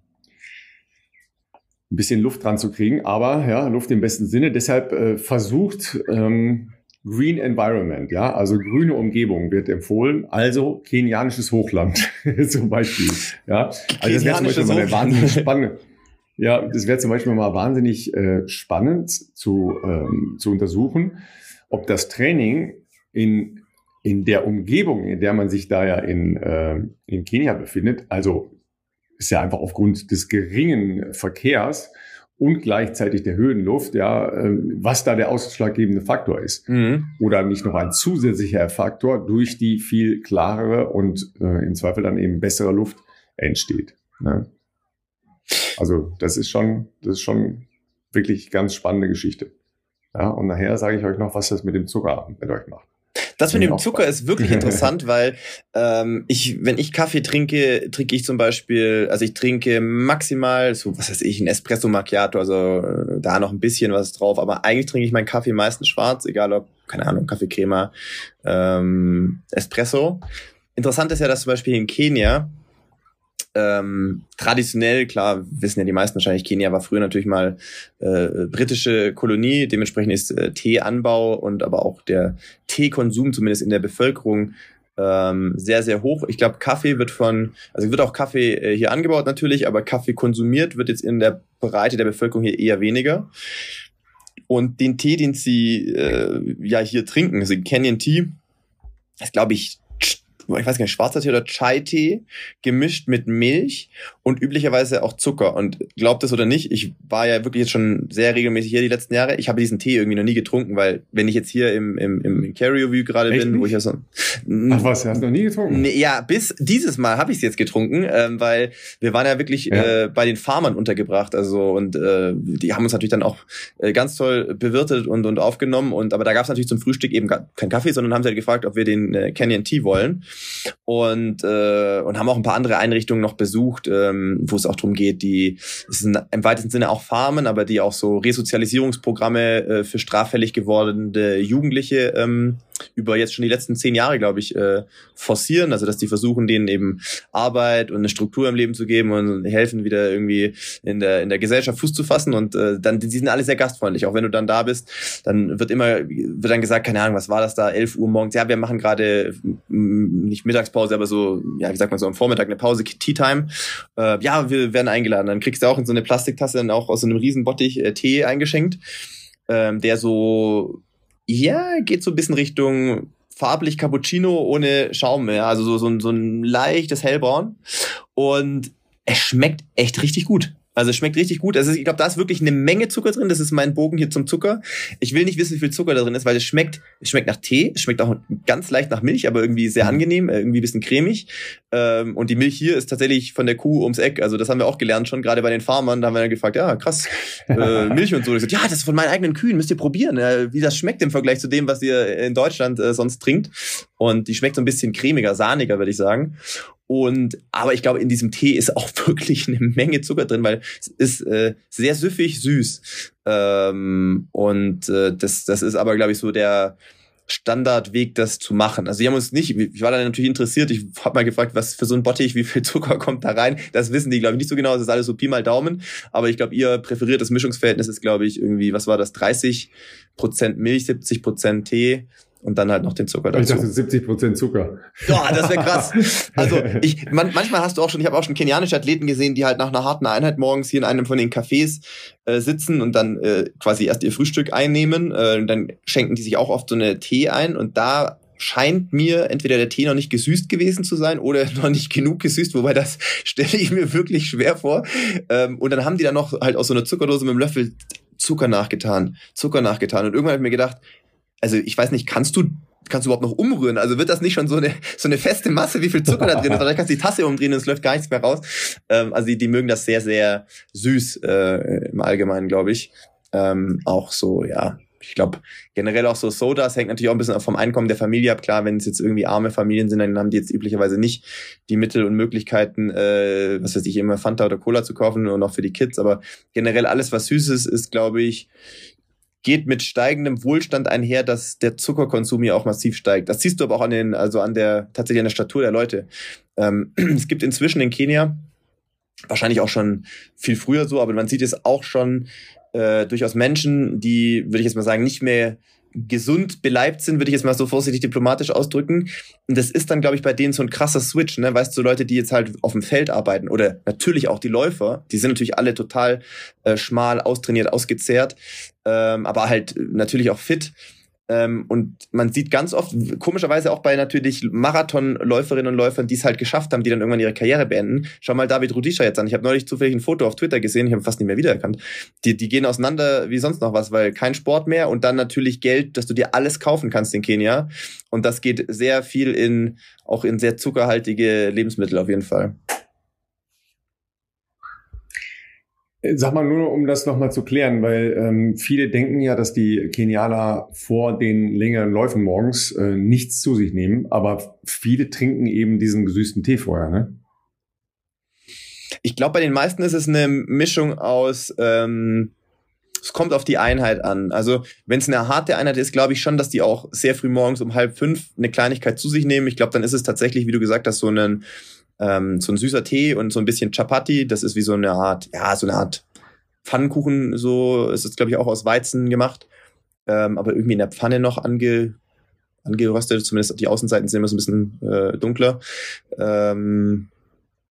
ein bisschen Luft dran zu kriegen, aber ja, Luft im besten Sinne. Deshalb äh, versucht ähm, Green Environment, ja, also grüne Umgebung wird empfohlen, also kenianisches Hochland zum Beispiel, ja. Also das wäre zum Beispiel mal eine wahnsinnig spannende, ja, das wäre zum Beispiel mal wahnsinnig äh, spannend zu, ähm, zu untersuchen, ob das Training in, in der Umgebung, in der man sich da ja in, äh, in Kenia befindet, also ist ja einfach aufgrund des geringen Verkehrs, und gleichzeitig der Höhenluft, ja, ähm, was da der ausschlaggebende Faktor ist. Mhm. Oder nicht noch ein zusätzlicher Faktor durch die viel klarere und äh, im Zweifel dann eben bessere Luft entsteht. Ne? Also das ist schon, das ist schon wirklich ganz spannende Geschichte. Ja, und nachher sage ich euch noch, was das mit dem Zucker mit euch macht. Das mit dem Zucker ist wirklich interessant, weil ähm, ich, wenn ich Kaffee trinke, trinke ich zum Beispiel, also ich trinke maximal, so was weiß ich, ein Espresso Macchiato, also äh, da noch ein bisschen was drauf, aber eigentlich trinke ich meinen Kaffee meistens schwarz, egal ob, keine Ahnung, Kaffeecrema, ähm, Espresso. Interessant ist ja, dass zum Beispiel in Kenia ähm, traditionell, klar, wissen ja die meisten wahrscheinlich, Kenia war früher natürlich mal äh, britische Kolonie, dementsprechend ist äh, Teeanbau und aber auch der Teekonsum zumindest in der Bevölkerung ähm, sehr, sehr hoch. Ich glaube, Kaffee wird von, also wird auch Kaffee äh, hier angebaut natürlich, aber Kaffee konsumiert wird jetzt in der Breite der Bevölkerung hier eher weniger. Und den Tee, den sie äh, ja hier trinken, also Canyon Tea, ist glaube ich ich weiß gar nicht, schwarzer Tee oder Chai-Tee gemischt mit Milch und üblicherweise auch Zucker. Und glaubt es oder nicht, ich war ja wirklich jetzt schon sehr regelmäßig hier die letzten Jahre. Ich habe diesen Tee irgendwie noch nie getrunken, weil wenn ich jetzt hier im, im, im Carry Review gerade bin, nicht? wo ich ja so. Ach was, hast du noch nie getrunken? Nee, ja, bis dieses Mal habe ich es jetzt getrunken, ähm, weil wir waren ja wirklich ja. Äh, bei den Farmern untergebracht. Also und äh, die haben uns natürlich dann auch äh, ganz toll bewirtet und, und aufgenommen. Und aber da gab es natürlich zum Frühstück eben kein Kaffee, sondern haben sie halt gefragt, ob wir den äh, Canyon Tea wollen und, äh, und haben auch ein paar andere Einrichtungen noch besucht, ähm, wo es auch darum geht, die es sind im weitesten Sinne auch Farmen, aber die auch so Resozialisierungsprogramme äh, für straffällig gewordene Jugendliche ähm, über jetzt schon die letzten zehn Jahre, glaube ich, äh, forcieren. Also dass die versuchen, denen eben Arbeit und eine Struktur im Leben zu geben und helfen, wieder irgendwie in der, in der Gesellschaft Fuß zu fassen. Und äh, dann, die sind alle sehr gastfreundlich. Auch wenn du dann da bist, dann wird immer, wird dann gesagt, keine Ahnung, was war das da, 11 Uhr morgens, ja, wir machen gerade nicht Mittagspause, aber so, ja, wie sagt man so, am Vormittag eine Pause, Tea Time. Äh, ja, wir werden eingeladen. Dann kriegst du auch in so eine Plastiktasse dann auch aus so einem riesen Bottich äh, Tee eingeschenkt, ähm, der so ja, geht so ein bisschen Richtung farblich Cappuccino ohne Schaum mehr. Also so, so, ein, so ein leichtes Hellbraun. Und es schmeckt echt richtig gut. Also es schmeckt richtig gut. Also ich glaube, da ist wirklich eine Menge Zucker drin. Das ist mein Bogen hier zum Zucker. Ich will nicht wissen, wie viel Zucker da drin ist, weil es schmeckt, es schmeckt nach Tee, es schmeckt auch ganz leicht nach Milch, aber irgendwie sehr angenehm, irgendwie ein bisschen cremig. Ähm, und die Milch hier ist tatsächlich von der Kuh ums Eck. Also das haben wir auch gelernt schon, gerade bei den Farmern. Da haben wir dann gefragt, ja, krass, äh, Milch und so. Und gesagt, ja, das ist von meinen eigenen Kühen, müsst ihr probieren, wie das schmeckt im Vergleich zu dem, was ihr in Deutschland äh, sonst trinkt. Und die schmeckt so ein bisschen cremiger, sahniger, würde ich sagen. Und aber ich glaube, in diesem Tee ist auch wirklich eine Menge Zucker drin, weil es ist äh, sehr süffig süß. Ähm, und äh, das, das ist aber, glaube ich, so der Standardweg, das zu machen. Also wir haben uns nicht, ich war da natürlich interessiert, ich habe mal gefragt, was für so ein Bottich, wie viel Zucker kommt da rein. Das wissen die, glaube ich, nicht so genau, das ist alles so Pi mal Daumen. Aber ich glaube, ihr präferiertes Mischungsverhältnis ist, glaube ich, irgendwie, was war das, 30 Prozent Milch, 70 Prozent Tee und dann halt noch den Zucker dazu. Ich dachte 70 Prozent Zucker. Ja, das wäre krass. Also ich, man, manchmal hast du auch schon, ich habe auch schon kenianische Athleten gesehen, die halt nach einer harten Einheit morgens hier in einem von den Cafés äh, sitzen und dann äh, quasi erst ihr Frühstück einnehmen. Äh, und dann schenken die sich auch oft so eine Tee ein und da scheint mir entweder der Tee noch nicht gesüßt gewesen zu sein oder noch nicht genug gesüßt, wobei das stelle ich mir wirklich schwer vor. Ähm, und dann haben die dann noch halt aus so einer Zuckerdose mit einem Löffel Zucker nachgetan, Zucker nachgetan. Und irgendwann habe ich mir gedacht, also ich weiß nicht, kannst du kannst du überhaupt noch umrühren? Also wird das nicht schon so eine so eine feste Masse, wie viel Zucker da drin ist? Vielleicht kannst du die Tasse umdrehen und es läuft gar nichts mehr raus. Ähm, also die, die mögen das sehr sehr süß äh, im Allgemeinen, glaube ich. Ähm, auch so ja. Ich glaube, generell auch so Sodas hängt natürlich auch ein bisschen vom Einkommen der Familie ab. Klar, wenn es jetzt irgendwie arme Familien sind, dann haben die jetzt üblicherweise nicht die Mittel und Möglichkeiten, äh, was weiß ich, immer Fanta oder Cola zu kaufen und auch für die Kids. Aber generell alles, was süß ist, ist, glaube ich, geht mit steigendem Wohlstand einher, dass der Zuckerkonsum hier auch massiv steigt. Das siehst du aber auch an den, also an der, tatsächlich an der Statur der Leute. Ähm, es gibt inzwischen in Kenia, wahrscheinlich auch schon viel früher so, aber man sieht es auch schon äh, durchaus Menschen, die, würde ich jetzt mal sagen, nicht mehr gesund beleibt sind, würde ich jetzt mal so vorsichtig diplomatisch ausdrücken. Und das ist dann, glaube ich, bei denen so ein krasser Switch, ne? Weißt du, Leute, die jetzt halt auf dem Feld arbeiten oder natürlich auch die Läufer, die sind natürlich alle total äh, schmal, austrainiert, ausgezehrt, ähm, aber halt natürlich auch fit. Ähm, und man sieht ganz oft, komischerweise auch bei natürlich Marathonläuferinnen und Läufern, die es halt geschafft haben, die dann irgendwann ihre Karriere beenden. Schau mal David Rudisha jetzt an. Ich habe neulich zufällig ein Foto auf Twitter gesehen, ich habe fast nicht mehr wiedererkannt. Die, die gehen auseinander wie sonst noch was, weil kein Sport mehr und dann natürlich Geld, dass du dir alles kaufen kannst in Kenia. Und das geht sehr viel in, auch in sehr zuckerhaltige Lebensmittel auf jeden Fall. Sag mal nur, um das nochmal zu klären, weil ähm, viele denken ja, dass die Kenianer vor den längeren Läufen morgens äh, nichts zu sich nehmen, aber viele trinken eben diesen gesüßten Tee vorher, ne? Ich glaube, bei den meisten ist es eine Mischung aus, ähm, es kommt auf die Einheit an. Also wenn es eine harte Einheit ist, glaube ich schon, dass die auch sehr früh morgens um halb fünf eine Kleinigkeit zu sich nehmen. Ich glaube, dann ist es tatsächlich, wie du gesagt hast, so ein ähm, so ein süßer Tee und so ein bisschen Chapati. Das ist wie so eine Art, ja, so eine Art Pfannkuchen. So ist es, glaube ich, auch aus Weizen gemacht, ähm, aber irgendwie in der Pfanne noch ange, angeröstet. Zumindest die Außenseiten sind immer so ein bisschen äh, dunkler. Ähm,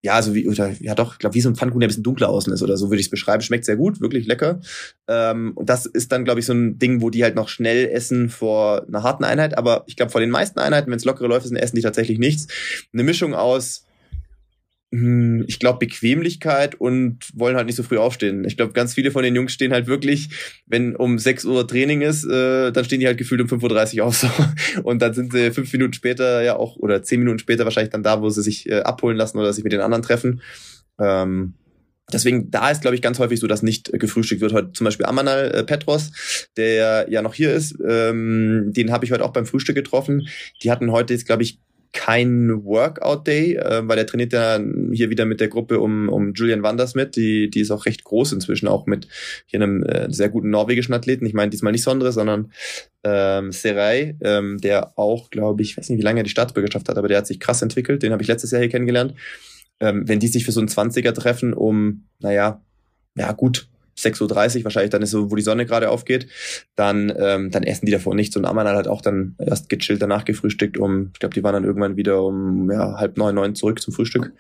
ja, also wie, oder, ja doch, ich glaube, wie so ein Pfannkuchen, der ein bisschen dunkler außen ist oder so würde ich es beschreiben. Schmeckt sehr gut, wirklich lecker. Ähm, und das ist dann, glaube ich, so ein Ding, wo die halt noch schnell essen vor einer harten Einheit. Aber ich glaube, vor den meisten Einheiten, wenn es lockere Läufe sind, essen die tatsächlich nichts. Eine Mischung aus ich glaube, Bequemlichkeit und wollen halt nicht so früh aufstehen. Ich glaube, ganz viele von den Jungs stehen halt wirklich, wenn um 6 Uhr Training ist, äh, dann stehen die halt gefühlt um 5.30 Uhr auf. So. Und dann sind sie fünf Minuten später ja auch, oder zehn Minuten später wahrscheinlich dann da, wo sie sich äh, abholen lassen oder sich mit den anderen treffen. Ähm, Deswegen, da ist, glaube ich, ganz häufig so, dass nicht äh, gefrühstückt wird. Heute zum Beispiel Amanal äh, Petros, der ja noch hier ist, ähm, den habe ich heute auch beim Frühstück getroffen. Die hatten heute jetzt, glaube ich, kein Workout-Day, äh, weil er trainiert ja hier wieder mit der Gruppe um, um Julian Wanders mit. Die, die ist auch recht groß inzwischen, auch mit hier einem äh, sehr guten norwegischen Athleten. Ich meine diesmal nicht Sondre, sondern ähm, Serai, ähm, der auch, glaube ich, weiß nicht, wie lange er die Staatsbürgerschaft hat, aber der hat sich krass entwickelt. Den habe ich letztes Jahr hier kennengelernt. Ähm, wenn die sich für so einen 20er treffen, um, naja, ja gut, 6.30 Uhr wahrscheinlich, dann ist so, wo die Sonne gerade aufgeht, dann, ähm, dann essen die davor nichts. Und Amanal hat auch dann erst gechillt danach gefrühstückt, um, ich glaube, die waren dann irgendwann wieder um ja, halb neun, neun zurück zum Frühstück.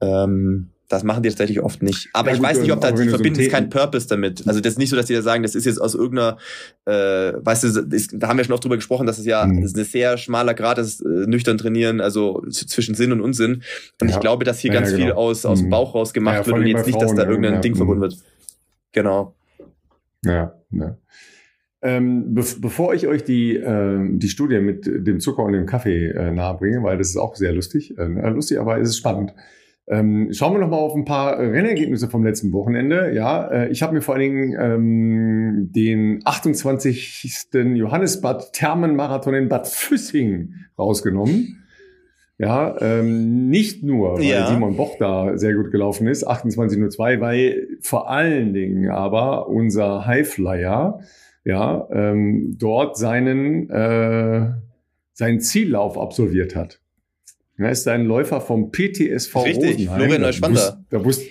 Ähm, das machen die tatsächlich oft nicht. Aber ja, ich gut, weiß nicht, ob da die verbinden so keinen Purpose damit. Also das ist nicht so, dass die da sagen, das ist jetzt aus irgendeiner, äh, weißt du, ist, da haben wir schon oft drüber gesprochen, dass es ja mhm. das ist ein sehr schmaler Grad ist, äh, nüchtern trainieren, also zwischen Sinn und Unsinn. Und ja. ich glaube, dass hier ja, ganz genau. viel aus, aus dem mhm. Bauch raus gemacht wird und jetzt nicht, dass da irgendein Ding verbunden wird. Genau. Ja, ja. Ähm, be bevor ich euch die, äh, die Studie mit dem Zucker und dem Kaffee äh, nahebringe, weil das ist auch sehr lustig, äh, lustig, aber es ist spannend. Ähm, schauen wir noch mal auf ein paar Rennergebnisse vom letzten Wochenende. Ja, äh, ich habe mir vor allen Dingen ähm, den 28. Johannesbad Thermenmarathon in Bad Füssing rausgenommen. Ja, ähm, nicht nur, weil ja. Simon Boch da sehr gut gelaufen ist, 28.02, weil vor allen Dingen aber unser Highflyer ja, ähm, dort seinen, äh, seinen Ziellauf absolviert hat. Er ist ein Läufer vom PTSV Richtig, Rosenheim. Florian Neuschwander. Da wusste,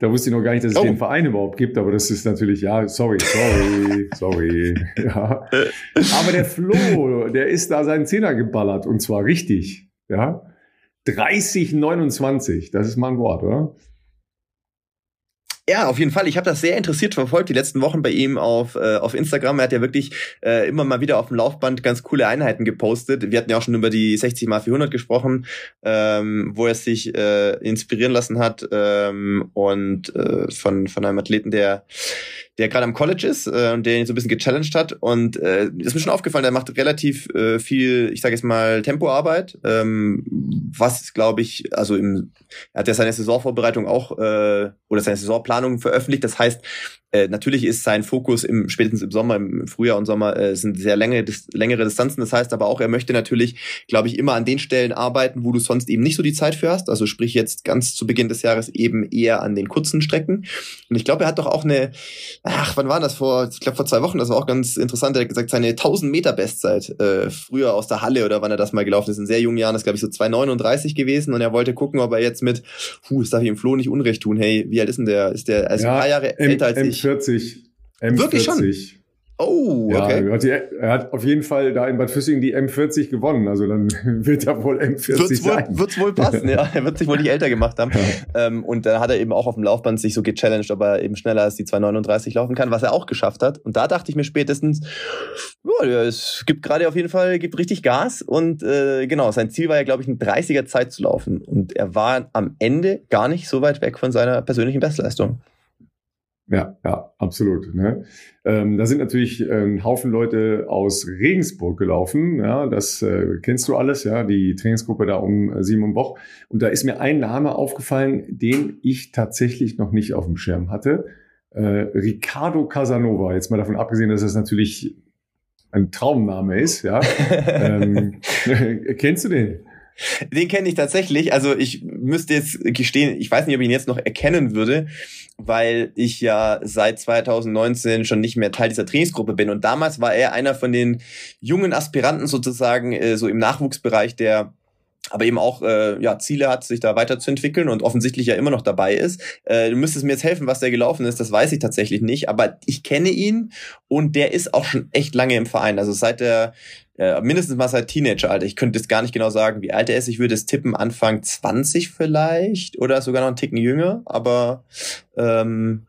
da wusste ich noch gar nicht, dass es oh. den Verein überhaupt gibt, aber das ist natürlich, ja, sorry, sorry, sorry. Ja. Aber der Flo, der ist da seinen Zehner geballert und zwar richtig. Ja. 30,29. Das ist mal ein Wort, oder? Ja, auf jeden Fall. Ich habe das sehr interessiert verfolgt die letzten Wochen bei ihm auf, äh, auf Instagram. Er hat ja wirklich äh, immer mal wieder auf dem Laufband ganz coole Einheiten gepostet. Wir hatten ja auch schon über die 60 mal 400 gesprochen, ähm, wo er sich äh, inspirieren lassen hat ähm, und äh, von von einem Athleten, der der gerade am College ist äh, und der ihn so ein bisschen gechallenged hat. Und äh, ist mir schon aufgefallen, der macht relativ äh, viel, ich sage jetzt mal, Tempoarbeit, ähm, was, glaube ich, also im, er hat ja seine Saisonvorbereitung auch äh, oder seine Saisonplanung veröffentlicht. Das heißt, äh, natürlich ist sein Fokus im spätestens im Sommer, im Frühjahr und Sommer äh, sind sehr lange, dis längere Distanzen. Das heißt aber auch, er möchte natürlich, glaube ich, immer an den Stellen arbeiten, wo du sonst eben nicht so die Zeit für hast. Also sprich jetzt ganz zu Beginn des Jahres eben eher an den kurzen Strecken. Und ich glaube, er hat doch auch eine, ach, wann war das vor? Ich glaube vor zwei Wochen. Das war auch ganz interessant. Er hat gesagt, seine 1000 Meter Bestzeit äh, früher aus der Halle oder wann er das mal gelaufen ist in sehr jungen Jahren, ist glaube ich so 2,39 gewesen. Und er wollte gucken, ob er jetzt mit, puh, das darf ich im Flo nicht unrecht tun. Hey, wie alt ist denn der? Ist der also ja, ein paar Jahre älter als ich? M40. M40. Wirklich schon? Oh, okay. Ja, er, hat auf jeden Fall da in Bad Füssing die M40 gewonnen. Also dann wird er wohl M40 wird's sein. Wohl, wird's wohl passen, ja. Er wird sich wohl nicht älter gemacht haben. Ja. Ähm, und dann hat er eben auch auf dem Laufband sich so gechallenged, ob er eben schneller als die 239 laufen kann, was er auch geschafft hat. Und da dachte ich mir spätestens, ja, es gibt gerade auf jeden Fall, gibt richtig Gas. Und äh, genau, sein Ziel war ja, glaube ich, ein 30er Zeit zu laufen. Und er war am Ende gar nicht so weit weg von seiner persönlichen Bestleistung. Ja, ja, absolut. Ne? Ähm, da sind natürlich äh, ein Haufen Leute aus Regensburg gelaufen. Ja, das äh, kennst du alles, ja, die Trainingsgruppe da um äh, Simon Boch. Und da ist mir ein Name aufgefallen, den ich tatsächlich noch nicht auf dem Schirm hatte. Äh, Ricardo Casanova. Jetzt mal davon abgesehen, dass es natürlich ein Traumname ist. Ja, ähm, kennst du den? Den kenne ich tatsächlich. Also ich müsste jetzt gestehen, ich weiß nicht, ob ich ihn jetzt noch erkennen würde, weil ich ja seit 2019 schon nicht mehr Teil dieser Trainingsgruppe bin. Und damals war er einer von den jungen Aspiranten sozusagen, äh, so im Nachwuchsbereich, der aber eben auch äh, ja, Ziele hat, sich da weiterzuentwickeln und offensichtlich ja immer noch dabei ist. Äh, du müsstest mir jetzt helfen, was der gelaufen ist, das weiß ich tatsächlich nicht, aber ich kenne ihn und der ist auch schon echt lange im Verein. Also seit der äh, mindestens mal seit Teenageralter. Ich könnte jetzt gar nicht genau sagen, wie alt er ist. Ich würde es tippen, Anfang 20 vielleicht oder sogar noch einen Ticken jünger, aber ähm,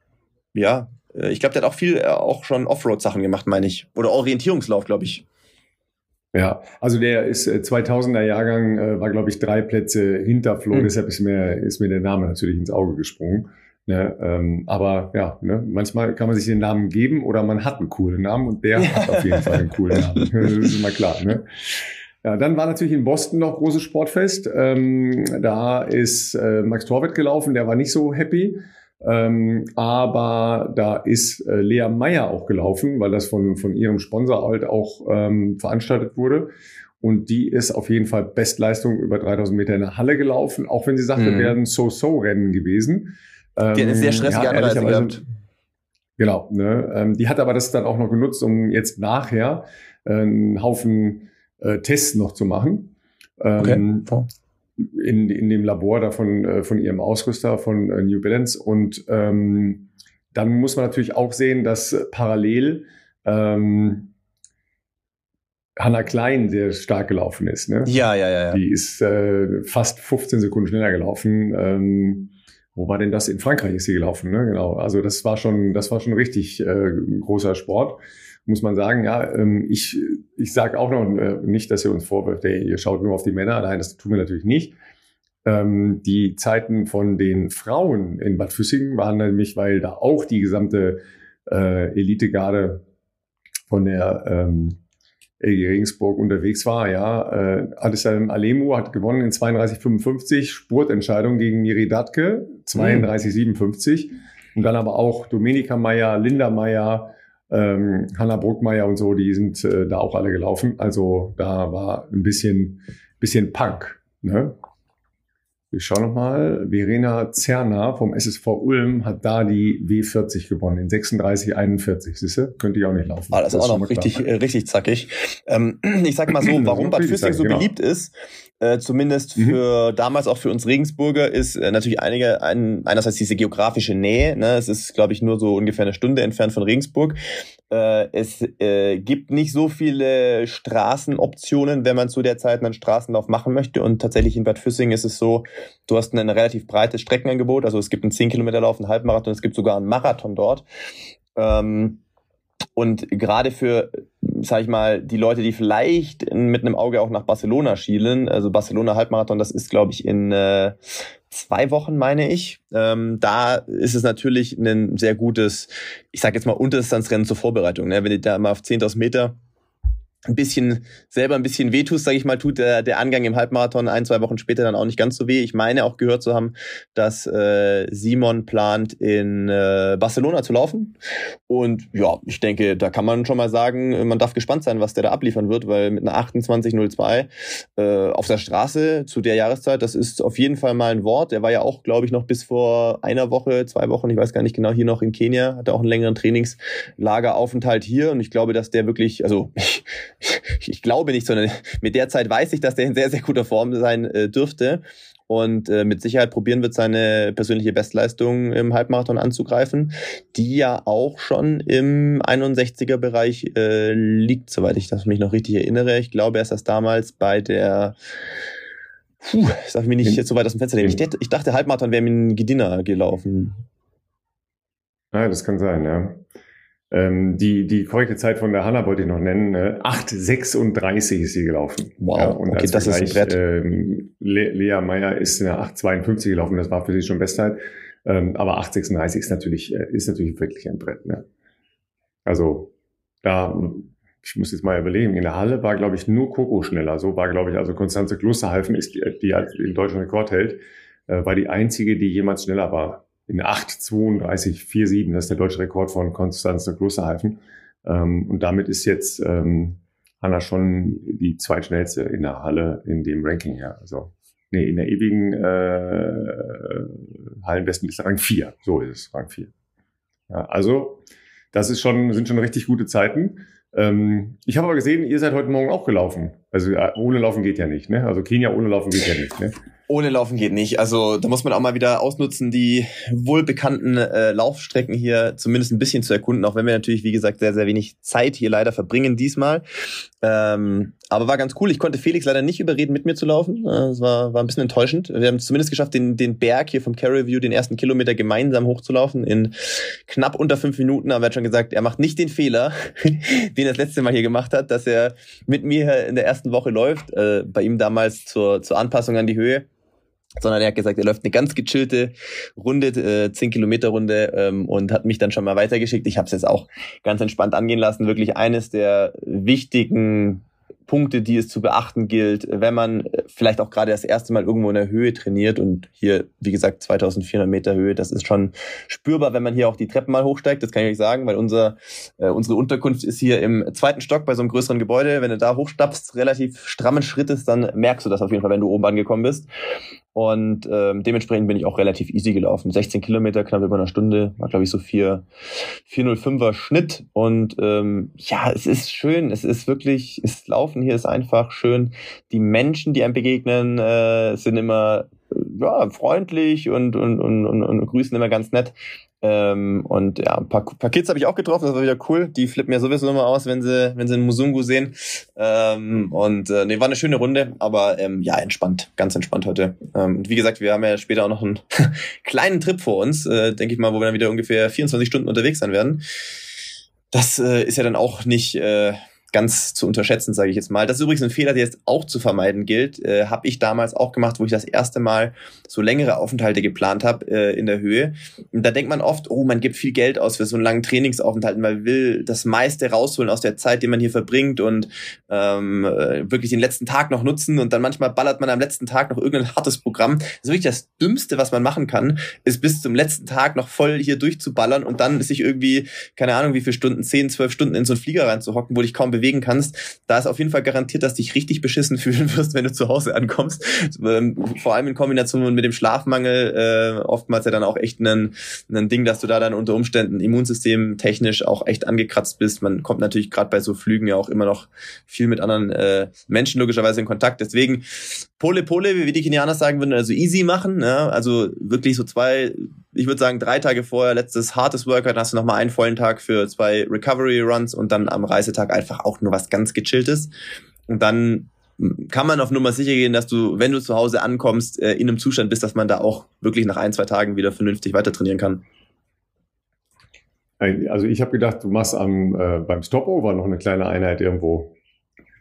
ja, äh, ich glaube, der hat auch viel, äh, auch schon Offroad-Sachen gemacht, meine ich. Oder Orientierungslauf, glaube ich. Ja, also der ist 2000er äh, Jahrgang, äh, war glaube ich drei Plätze hinter Flo, mhm. deshalb ist mir, ist mir der Name natürlich ins Auge gesprungen. Ne, ähm, aber ja, ne, manchmal kann man sich den Namen geben oder man hat einen coolen Namen und der ja. hat auf jeden Fall einen coolen Namen. das ist immer klar. Ne? Ja, dann war natürlich in Boston noch großes Sportfest. Ähm, da ist äh, Max Torwett gelaufen, der war nicht so happy. Ähm, aber da ist äh, Lea Meyer auch gelaufen, weil das von, von ihrem Sponsor halt auch ähm, veranstaltet wurde. Und die ist auf jeden Fall Bestleistung über 3000 Meter in der Halle gelaufen, auch wenn sie sagte, mhm. wären So-So-Rennen gewesen. Ähm, die hat sehr stressige ja, Anreise gehabt. Genau. Ne? Ähm, die hat aber das dann auch noch genutzt, um jetzt nachher äh, einen Haufen äh, Tests noch zu machen. Ähm, okay in, in dem Labor da von, äh, von ihrem Ausrüster von äh, New Balance. Und ähm, dann muss man natürlich auch sehen, dass parallel ähm, Hannah Klein sehr stark gelaufen ist. Ne? Ja, ja, ja. ja. Die ist äh, fast 15 Sekunden schneller gelaufen. Ähm, wo war denn das? In Frankreich ist sie gelaufen, ne? Genau. Also das war schon, das war schon richtig äh, großer Sport muss man sagen, ja, ähm, ich, ich sage auch noch äh, nicht, dass ihr uns vorwirft, ey, ihr schaut nur auf die Männer. Nein, das tun wir natürlich nicht. Ähm, die Zeiten von den Frauen in Bad Füssingen waren nämlich, weil da auch die gesamte äh, Elitegarde von der ähm, LG Regensburg unterwegs war. Ja, äh, Alemu hat gewonnen in 32,55, Spurtentscheidung gegen Miri Datke, 32,57. Mhm. Und dann aber auch Dominika Meyer, Linda Meyer, ähm, Hanna Bruckmeier und so, die sind äh, da auch alle gelaufen. Also da war ein bisschen, bisschen Punk. Ne? Ich schaue nochmal. Verena Zerner vom SSV Ulm hat da die W40 gewonnen in 36,41. Siehst du? Könnte ich auch nicht laufen. Ah, das, das ist auch noch richtig, äh, richtig zackig. Ähm, ich sag mal so, warum Bad Füssing so genau. beliebt ist, äh, zumindest mhm. für damals auch für uns Regensburger ist äh, natürlich einige ein, einerseits diese geografische Nähe. Ne? Es ist, glaube ich, nur so ungefähr eine Stunde entfernt von Regensburg. Äh, es äh, gibt nicht so viele Straßenoptionen, wenn man zu der Zeit einen Straßenlauf machen möchte. Und tatsächlich in Bad Füssing ist es so, du hast ein relativ breites Streckenangebot. Also es gibt einen 10 Kilometer Lauf, einen Halbmarathon, es gibt sogar einen Marathon dort. Ähm, und gerade für sag ich mal, die Leute, die vielleicht mit einem Auge auch nach Barcelona schielen, also Barcelona Halbmarathon, das ist, glaube ich, in äh, zwei Wochen, meine ich. Ähm, da ist es natürlich ein sehr gutes, ich sage jetzt mal, Unterdistanzrennen zur Vorbereitung. Ne? Wenn du da mal auf 10.000 Meter ein bisschen selber ein bisschen wehtust, sage ich mal, tut der, der Angang im Halbmarathon ein, zwei Wochen später dann auch nicht ganz so weh. Ich meine auch gehört zu haben, dass äh, Simon plant, in äh, Barcelona zu laufen. Und ja, ich denke, da kann man schon mal sagen, man darf gespannt sein, was der da abliefern wird, weil mit einer 28.02 äh, auf der Straße zu der Jahreszeit, das ist auf jeden Fall mal ein Wort. Der war ja auch, glaube ich, noch bis vor einer Woche, zwei Wochen, ich weiß gar nicht genau, hier noch in Kenia, hatte auch einen längeren Trainingslageraufenthalt hier. Und ich glaube, dass der wirklich, also ich, ich glaube nicht, sondern mit der Zeit weiß ich, dass der in sehr, sehr guter Form sein äh, dürfte und äh, mit Sicherheit probieren wird, seine persönliche Bestleistung im Halbmarathon anzugreifen, die ja auch schon im 61er-Bereich äh, liegt, soweit ich das mich noch richtig erinnere. Ich glaube, er ist das damals bei der Puh, ich darf mich nicht jetzt so weit aus dem Fenster nehmen. Ich, ich dachte, Halbmarathon wäre mit Gedinner gelaufen. Ja, das kann sein, ja. Ähm, die, die korrekte Zeit von der Hanna wollte ich noch nennen. Äh, 8,36 ist sie gelaufen. Wow, ja, und okay, das ist ein Brett. Ähm, Le Lea Meyer ist in der 8,52 gelaufen, das war für sie schon Bestzeit. Ähm, aber 8,36 ist natürlich, äh, ist natürlich wirklich ein Brett. Ne? Also da, ich muss jetzt mal überlegen, in der Halle war, glaube ich, nur Coco schneller. So war, glaube ich, also Konstanze Klosterhalfen ist, die, die den deutschen Rekord hält, äh, war die einzige, die jemals schneller war in 8,32,47. Das ist der deutsche Rekord von Konstanz der Klosterhalfen. Ähm, und damit ist jetzt ähm, Hanna schon die zweitschnellste in der Halle in dem Ranking her. Also nee, in der ewigen äh, Hallenbesten ist Rang 4. So ist es, Rang 4. Ja, also das ist schon, sind schon richtig gute Zeiten. Ähm, ich habe aber gesehen, ihr seid heute Morgen auch gelaufen. Also äh, ohne Laufen geht ja nicht, ne? Also Kenia ohne Laufen geht ja nicht, ne? Ohne Laufen geht nicht. Also da muss man auch mal wieder ausnutzen, die wohlbekannten äh, Laufstrecken hier zumindest ein bisschen zu erkunden, auch wenn wir natürlich, wie gesagt, sehr, sehr wenig Zeit hier leider verbringen diesmal. Ähm, aber war ganz cool. Ich konnte Felix leider nicht überreden, mit mir zu laufen. Es war, war ein bisschen enttäuschend. Wir haben es zumindest geschafft, den, den Berg hier vom Carry View, den ersten Kilometer gemeinsam hochzulaufen in knapp unter fünf Minuten. Aber er hat schon gesagt, er macht nicht den Fehler, den er das letzte Mal hier gemacht hat, dass er mit mir in der ersten Woche läuft. Äh, bei ihm damals zur, zur Anpassung an die Höhe sondern er hat gesagt, er läuft eine ganz gechillte Runde, äh, 10 Kilometer Runde ähm, und hat mich dann schon mal weitergeschickt. Ich habe es jetzt auch ganz entspannt angehen lassen. Wirklich eines der wichtigen Punkte, die es zu beachten gilt, wenn man äh, vielleicht auch gerade das erste Mal irgendwo in der Höhe trainiert und hier, wie gesagt, 2400 Meter Höhe, das ist schon spürbar, wenn man hier auch die Treppen mal hochsteigt, das kann ich euch sagen, weil unser, äh, unsere Unterkunft ist hier im zweiten Stock bei so einem größeren Gebäude. Wenn du da hochstapfst, relativ strammen Schrittes, dann merkst du das auf jeden Fall, wenn du oben angekommen bist. Und ähm, dementsprechend bin ich auch relativ easy gelaufen. 16 Kilometer, knapp über eine Stunde, war glaube ich so 4, 405er Schnitt. Und ähm, ja, es ist schön. Es ist wirklich, es Laufen hier ist einfach schön. Die Menschen, die einem begegnen, äh, sind immer ja, freundlich und, und, und, und, und grüßen immer ganz nett. Ähm, und ja, ein paar, paar Kids habe ich auch getroffen, das war wieder cool. Die flippen ja sowieso immer aus, wenn sie, wenn sie einen Musungu sehen. Ähm, und äh, nee, war eine schöne Runde, aber ähm, ja, entspannt, ganz entspannt heute. Ähm, und wie gesagt, wir haben ja später auch noch einen kleinen Trip vor uns, äh, denke ich mal, wo wir dann wieder ungefähr 24 Stunden unterwegs sein werden. Das äh, ist ja dann auch nicht äh, ganz zu unterschätzen, sage ich jetzt mal. Das ist übrigens ein Fehler, der jetzt auch zu vermeiden gilt. Äh, habe ich damals auch gemacht, wo ich das erste Mal so längere Aufenthalte geplant habe äh, in der Höhe. Und da denkt man oft, oh, man gibt viel Geld aus für so einen langen Trainingsaufenthalt. Man will das meiste rausholen aus der Zeit, die man hier verbringt und ähm, äh, wirklich den letzten Tag noch nutzen. Und dann manchmal ballert man am letzten Tag noch irgendein hartes Programm. Das ist wirklich das Dümmste, was man machen kann, ist bis zum letzten Tag noch voll hier durchzuballern und dann sich irgendwie, keine Ahnung, wie viele Stunden, 10, 12 Stunden in so einen Flieger reinzuhocken, wo dich kaum bewegen kannst, da ist auf jeden Fall garantiert, dass dich richtig beschissen fühlen wirst, wenn du zu Hause ankommst. Ähm, vor allem in Kombination mit dem Schlafmangel, äh, oftmals ja dann auch echt ein, ein Ding, dass du da dann unter Umständen Immunsystem technisch auch echt angekratzt bist. Man kommt natürlich gerade bei so Flügen ja auch immer noch viel mit anderen äh, Menschen logischerweise in Kontakt. Deswegen Pole Pole, wie die Kenianer sagen würden, also easy machen. Ja? Also wirklich so zwei, ich würde sagen drei Tage vorher, letztes hartes Workout, dann hast du nochmal einen vollen Tag für zwei Recovery Runs und dann am Reisetag einfach auch nur was ganz gechilltes. Und dann kann man auf Nummer sicher gehen, dass du, wenn du zu Hause ankommst, äh, in einem Zustand bist, dass man da auch wirklich nach ein, zwei Tagen wieder vernünftig weiter trainieren kann. Also ich habe gedacht, du machst am, äh, beim Stopover noch eine kleine Einheit irgendwo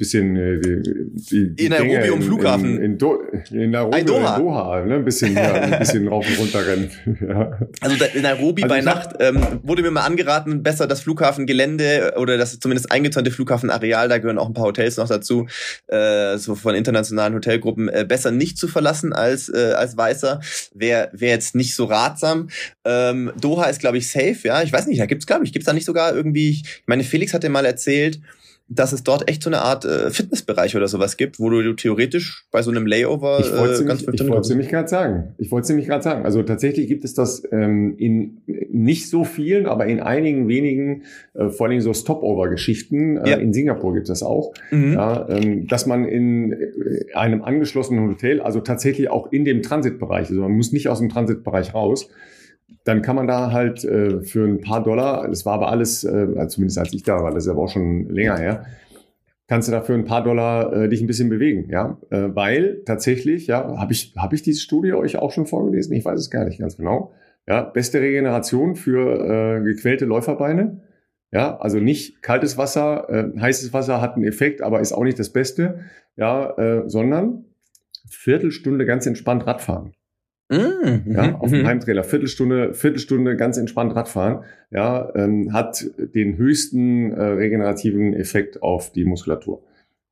bisschen äh, die, die, die in Nairobi um Flughafen. In, in, Do, in Nairobi Doha. in Doha, ne? Ein bisschen, ja, ein bisschen rauf und runter rennen. ja. Also da, in Nairobi also bei Nacht ähm, wurde mir mal angeraten, besser das Flughafengelände oder das zumindest eingezäunte Flughafenareal, da gehören auch ein paar Hotels noch dazu, äh, so von internationalen Hotelgruppen, äh, besser nicht zu verlassen als äh, als Weißer. Wäre wär jetzt nicht so ratsam. Ähm, Doha ist, glaube ich, safe, ja. Ich weiß nicht, da gibt's, glaube ich, gibt's da nicht sogar irgendwie, ich meine, Felix hatte mal erzählt, dass es dort echt so eine Art äh, Fitnessbereich oder sowas gibt, wo du, theoretisch bei so einem Layover ich äh, ganz Ich wollte es nämlich gerade sagen. Ich wollte es nämlich gerade sagen. Also tatsächlich gibt es das ähm, in nicht so vielen, aber in einigen wenigen, äh, vor allem so Stopover-Geschichten. Äh, ja. In Singapur gibt es auch, mhm. ja, ähm, dass man in äh, einem angeschlossenen Hotel, also tatsächlich auch in dem Transitbereich, also man muss nicht aus dem Transitbereich raus, dann kann man da halt äh, für ein paar Dollar, das war aber alles, äh, zumindest als ich da war, das ist aber auch schon länger her, kannst du da für ein paar Dollar äh, dich ein bisschen bewegen, ja, äh, weil tatsächlich, ja, habe ich habe ich diese Studie euch auch schon vorgelesen? Ich weiß es gar nicht ganz genau. Ja, beste Regeneration für äh, gequälte Läuferbeine. Ja, also nicht kaltes Wasser, äh, heißes Wasser hat einen Effekt, aber ist auch nicht das Beste, ja, äh, sondern Viertelstunde ganz entspannt Radfahren. Mhm. Ja, auf dem mhm. Heimtrailer, Viertelstunde, Viertelstunde ganz entspannt Radfahren, ja, ähm, hat den höchsten äh, regenerativen Effekt auf die Muskulatur.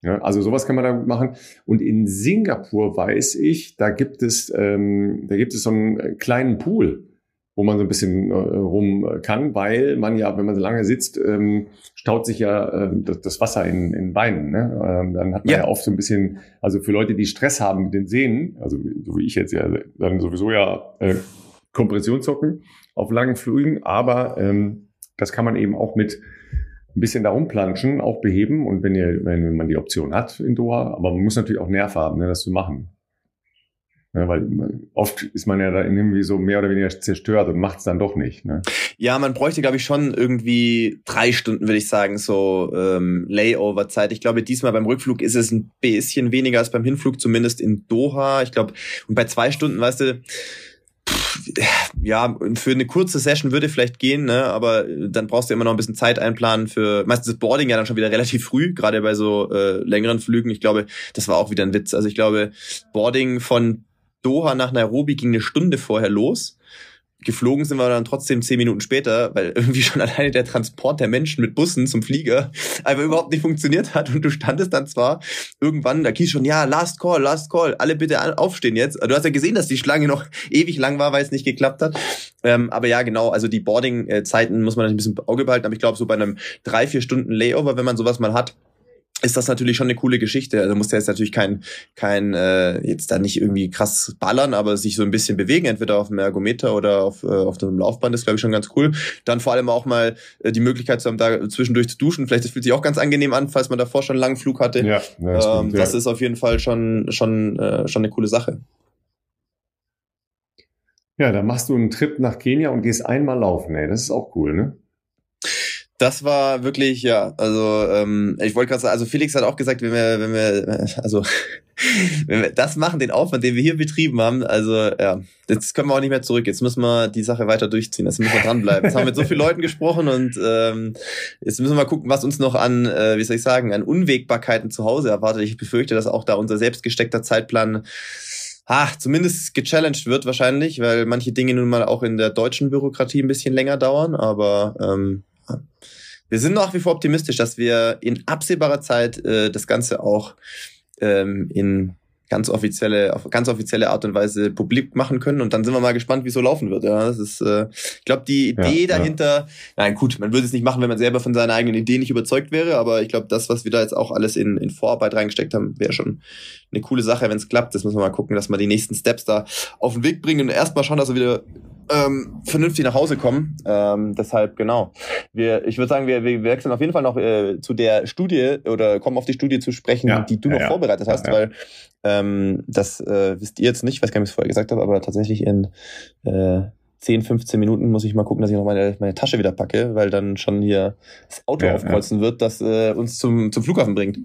Ja, also sowas kann man da machen. Und in Singapur weiß ich, da gibt es, ähm, da gibt es so einen kleinen Pool wo man so ein bisschen äh, rum kann, weil man ja, wenn man so lange sitzt, ähm, staut sich ja äh, das, das, Wasser in, in Beinen. Ne? Ähm, dann hat man ja. ja oft so ein bisschen, also für Leute, die Stress haben mit den Sehnen, also so wie ich jetzt ja, dann sowieso ja äh, Kompressionssocken auf langen Flügen, aber ähm, das kann man eben auch mit ein bisschen da rumplanschen, auch beheben und wenn ihr, wenn man die Option hat in Doha, aber man muss natürlich auch Nerv haben, ne, das zu machen. Ja, weil oft ist man ja da irgendwie so mehr oder weniger zerstört und macht es dann doch nicht. Ne? Ja, man bräuchte, glaube ich, schon irgendwie drei Stunden, würde ich sagen, so ähm, Layover-Zeit. Ich glaube, diesmal beim Rückflug ist es ein bisschen weniger als beim Hinflug, zumindest in Doha. Ich glaube, und bei zwei Stunden, weißt du, ja, für eine kurze Session würde vielleicht gehen, ne? aber dann brauchst du immer noch ein bisschen Zeit einplanen für, meistens ist Boarding ja dann schon wieder relativ früh, gerade bei so äh, längeren Flügen. Ich glaube, das war auch wieder ein Witz. Also ich glaube, Boarding von Doha nach Nairobi ging eine Stunde vorher los geflogen sind wir dann trotzdem zehn Minuten später, weil irgendwie schon alleine der Transport der Menschen mit Bussen zum Flieger einfach überhaupt nicht funktioniert hat und du standest dann zwar irgendwann, da hieß schon, ja, last call, last call, alle bitte aufstehen jetzt. Du hast ja gesehen, dass die Schlange noch ewig lang war, weil es nicht geklappt hat. Ähm, aber ja, genau, also die Boarding-Zeiten muss man natürlich ein bisschen Auge behalten, aber ich glaube, so bei einem drei, vier Stunden Layover, wenn man sowas mal hat, ist das natürlich schon eine coole Geschichte. Also muss ja jetzt natürlich kein, kein äh, jetzt da nicht irgendwie krass ballern, aber sich so ein bisschen bewegen, entweder auf dem Ergometer oder auf, äh, auf dem Laufband, ist glaube ich schon ganz cool. Dann vor allem auch mal äh, die Möglichkeit zu haben, da zwischendurch zu duschen. Vielleicht das fühlt sich auch ganz angenehm an, falls man davor schon einen langen Flug hatte. Ja, das, ähm, das ist auf jeden Fall schon schon äh, schon eine coole Sache. Ja, da machst du einen Trip nach Kenia und gehst einmal laufen, ey. Das ist auch cool, ne? Das war wirklich, ja, also ähm, ich wollte gerade sagen, also Felix hat auch gesagt, wenn wir, wenn wir, also wenn wir das machen, den Aufwand, den wir hier betrieben haben, also ja, jetzt können wir auch nicht mehr zurück. Jetzt müssen wir die Sache weiter durchziehen. Jetzt müssen wir dranbleiben. Jetzt haben wir mit so vielen Leuten gesprochen und ähm, jetzt müssen wir mal gucken, was uns noch an, äh, wie soll ich sagen, an Unwägbarkeiten zu Hause erwartet. Ich befürchte, dass auch da unser selbstgesteckter Zeitplan ah, zumindest gechallenged wird wahrscheinlich, weil manche Dinge nun mal auch in der deutschen Bürokratie ein bisschen länger dauern, aber ähm, wir sind nach wie vor optimistisch, dass wir in absehbarer Zeit äh, das Ganze auch ähm, in ganz offizielle, auf ganz offizielle Art und Weise publik machen können. Und dann sind wir mal gespannt, wie es so laufen wird. Ja, das ist, äh, ich glaube, die Idee ja, dahinter, ja. nein, gut, man würde es nicht machen, wenn man selber von seiner eigenen Idee nicht überzeugt wäre, aber ich glaube, das, was wir da jetzt auch alles in, in Vorarbeit reingesteckt haben, wäre schon eine coole Sache, wenn es klappt. Das müssen wir mal gucken, dass wir die nächsten Steps da auf den Weg bringen und erstmal schauen, dass wir wieder ähm, vernünftig nach Hause kommen. Ähm, deshalb, genau. Wir, ich würde sagen, wir, wir wechseln auf jeden Fall noch äh, zu der Studie oder kommen auf die Studie zu sprechen, ja, die du noch ja, vorbereitet hast, ja, weil ähm, das äh, wisst ihr jetzt nicht, ich weiß gar nicht, ob ich es vorher gesagt habe, aber tatsächlich in äh, 10, 15 Minuten muss ich mal gucken, dass ich noch meine, meine Tasche wieder packe, weil dann schon hier das Auto aufkreuzen wird, das äh, uns zum, zum Flughafen bringt.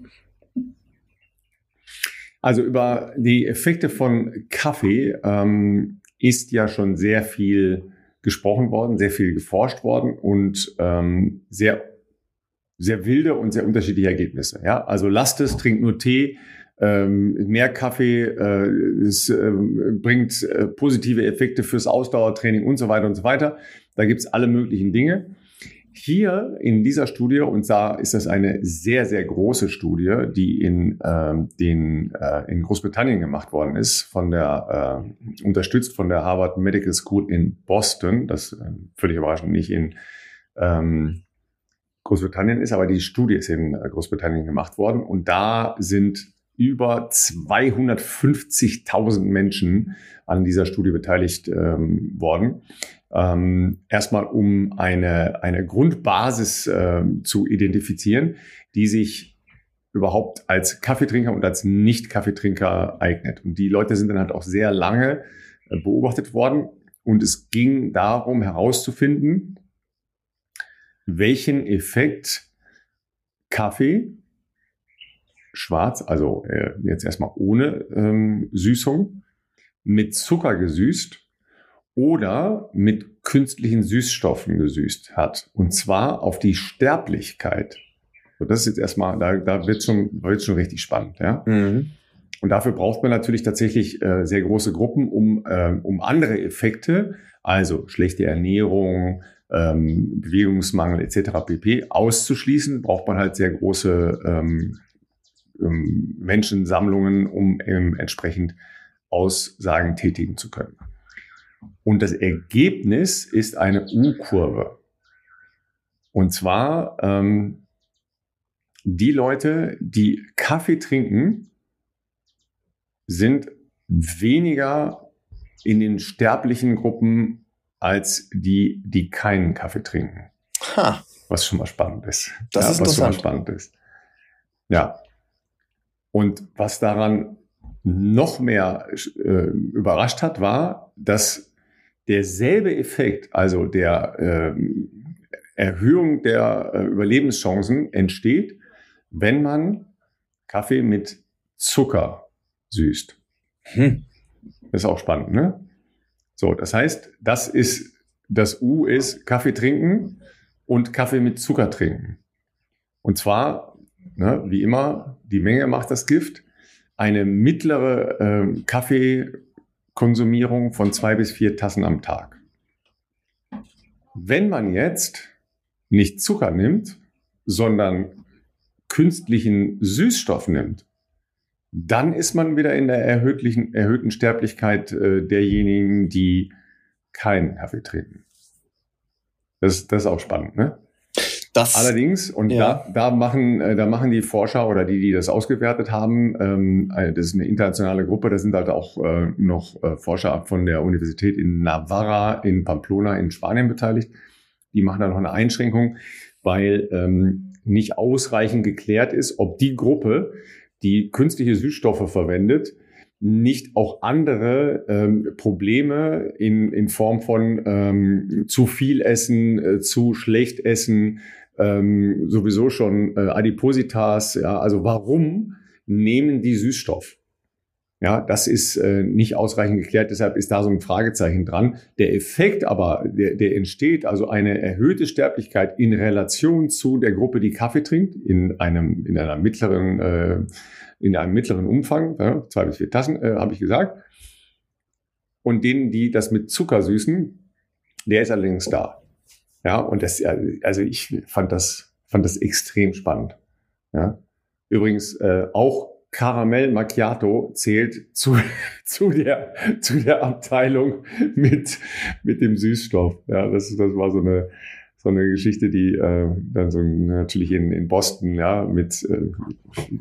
Also über die Effekte von Kaffee ähm, ist ja schon sehr viel gesprochen worden, sehr viel geforscht worden und ähm, sehr, sehr wilde und sehr unterschiedliche Ergebnisse. Ja, also lasst es, trinkt nur Tee, ähm, mehr Kaffee, äh, es äh, bringt äh, positive Effekte fürs Ausdauertraining und so weiter und so weiter. Da gibt's alle möglichen Dinge. Hier in dieser Studie, und da ist das eine sehr, sehr große Studie, die in, ähm, den, äh, in Großbritannien gemacht worden ist, von der, äh, unterstützt von der Harvard Medical School in Boston, das äh, völlig überraschend nicht in ähm, Großbritannien ist, aber die Studie ist in äh, Großbritannien gemacht worden. Und da sind über 250.000 Menschen an dieser Studie beteiligt ähm, worden ähm, erstmal um eine, eine Grundbasis äh, zu identifizieren, die sich überhaupt als Kaffeetrinker und als Nicht-Kaffeetrinker eignet. Und die Leute sind dann halt auch sehr lange äh, beobachtet worden. Und es ging darum herauszufinden, welchen Effekt Kaffee, schwarz, also äh, jetzt erstmal ohne ähm, Süßung, mit Zucker gesüßt oder mit künstlichen Süßstoffen gesüßt hat. Und zwar auf die Sterblichkeit. Und das ist jetzt erstmal, da, da wird schon, wird schon richtig spannend, ja. Mhm. Und dafür braucht man natürlich tatsächlich äh, sehr große Gruppen, um, äh, um andere Effekte, also schlechte Ernährung, ähm, Bewegungsmangel etc. pp. auszuschließen, braucht man halt sehr große ähm, ähm, Menschensammlungen, um entsprechend Aussagen tätigen zu können. Und das Ergebnis ist eine U-Kurve. Und zwar ähm, die Leute, die Kaffee trinken, sind weniger in den sterblichen Gruppen als die, die keinen Kaffee trinken. Ha. Was schon mal spannend ist. Das ja, ist was schon mal spannend ist. Ja. Und was daran noch mehr äh, überrascht hat, war, dass derselbe Effekt, also der äh, Erhöhung der äh, Überlebenschancen entsteht, wenn man Kaffee mit Zucker süßt. Hm. Das ist auch spannend, ne? So, das heißt, das ist, das U ist Kaffee trinken und Kaffee mit Zucker trinken. Und zwar, ne, wie immer, die Menge macht das Gift. Eine mittlere äh, Kaffeekonsumierung von zwei bis vier Tassen am Tag. Wenn man jetzt nicht Zucker nimmt, sondern künstlichen Süßstoff nimmt, dann ist man wieder in der erhöhten, erhöhten Sterblichkeit äh, derjenigen, die keinen Kaffee trinken. Das, das ist auch spannend, ne? Das, Allerdings, und ja. da, da, machen, äh, da machen die Forscher oder die, die das ausgewertet haben, ähm, äh, das ist eine internationale Gruppe, da sind halt auch äh, noch äh, Forscher von der Universität in Navarra in Pamplona in Spanien beteiligt. Die machen da noch eine Einschränkung, weil ähm, nicht ausreichend geklärt ist, ob die Gruppe, die künstliche Süßstoffe verwendet, nicht auch andere ähm, Probleme in, in Form von ähm, zu viel Essen, äh, zu schlecht Essen, ähm, sowieso schon äh, Adipositas. Ja, also warum nehmen die Süßstoff? Ja, das ist äh, nicht ausreichend geklärt, deshalb ist da so ein Fragezeichen dran. Der Effekt aber, der, der entsteht, also eine erhöhte Sterblichkeit in Relation zu der Gruppe, die Kaffee trinkt, in einem, in einer mittleren, äh, in einem mittleren Umfang, ja, zwei bis vier Tassen, äh, habe ich gesagt. Und denen, die das mit Zucker süßen, der ist allerdings da. Ja, und das, also ich fand das, fand das extrem spannend. Ja. Übrigens äh, auch Karamell Macchiato zählt zu, zu, der, zu der Abteilung mit, mit dem Süßstoff. Ja, das, das war so eine, so eine Geschichte, die äh, dann so natürlich in, in Boston, ja, mit, äh,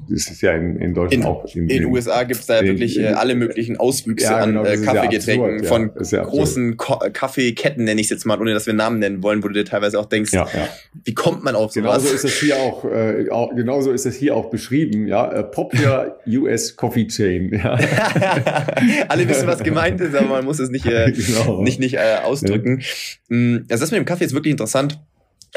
das ist ja in, in Deutschland in, auch. In den USA gibt es da ja wirklich in, äh, alle möglichen Auswüchse ja, genau, an äh, Kaffeegetränken ja von großen Ko Kaffeeketten, nenne ich es jetzt mal, ohne dass wir Namen nennen wollen, wo du dir teilweise auch denkst, wie kommt man auf sowas? Genauso ist es hier auch, äh, auch genauso ist es hier auch beschrieben, ja, äh, Popular US Coffee Chain. Ja. alle wissen, was gemeint ist, aber man muss es nicht, äh, genau. nicht, nicht äh, ausdrücken. Ja. Also das mit dem Kaffee ist wirklich interessant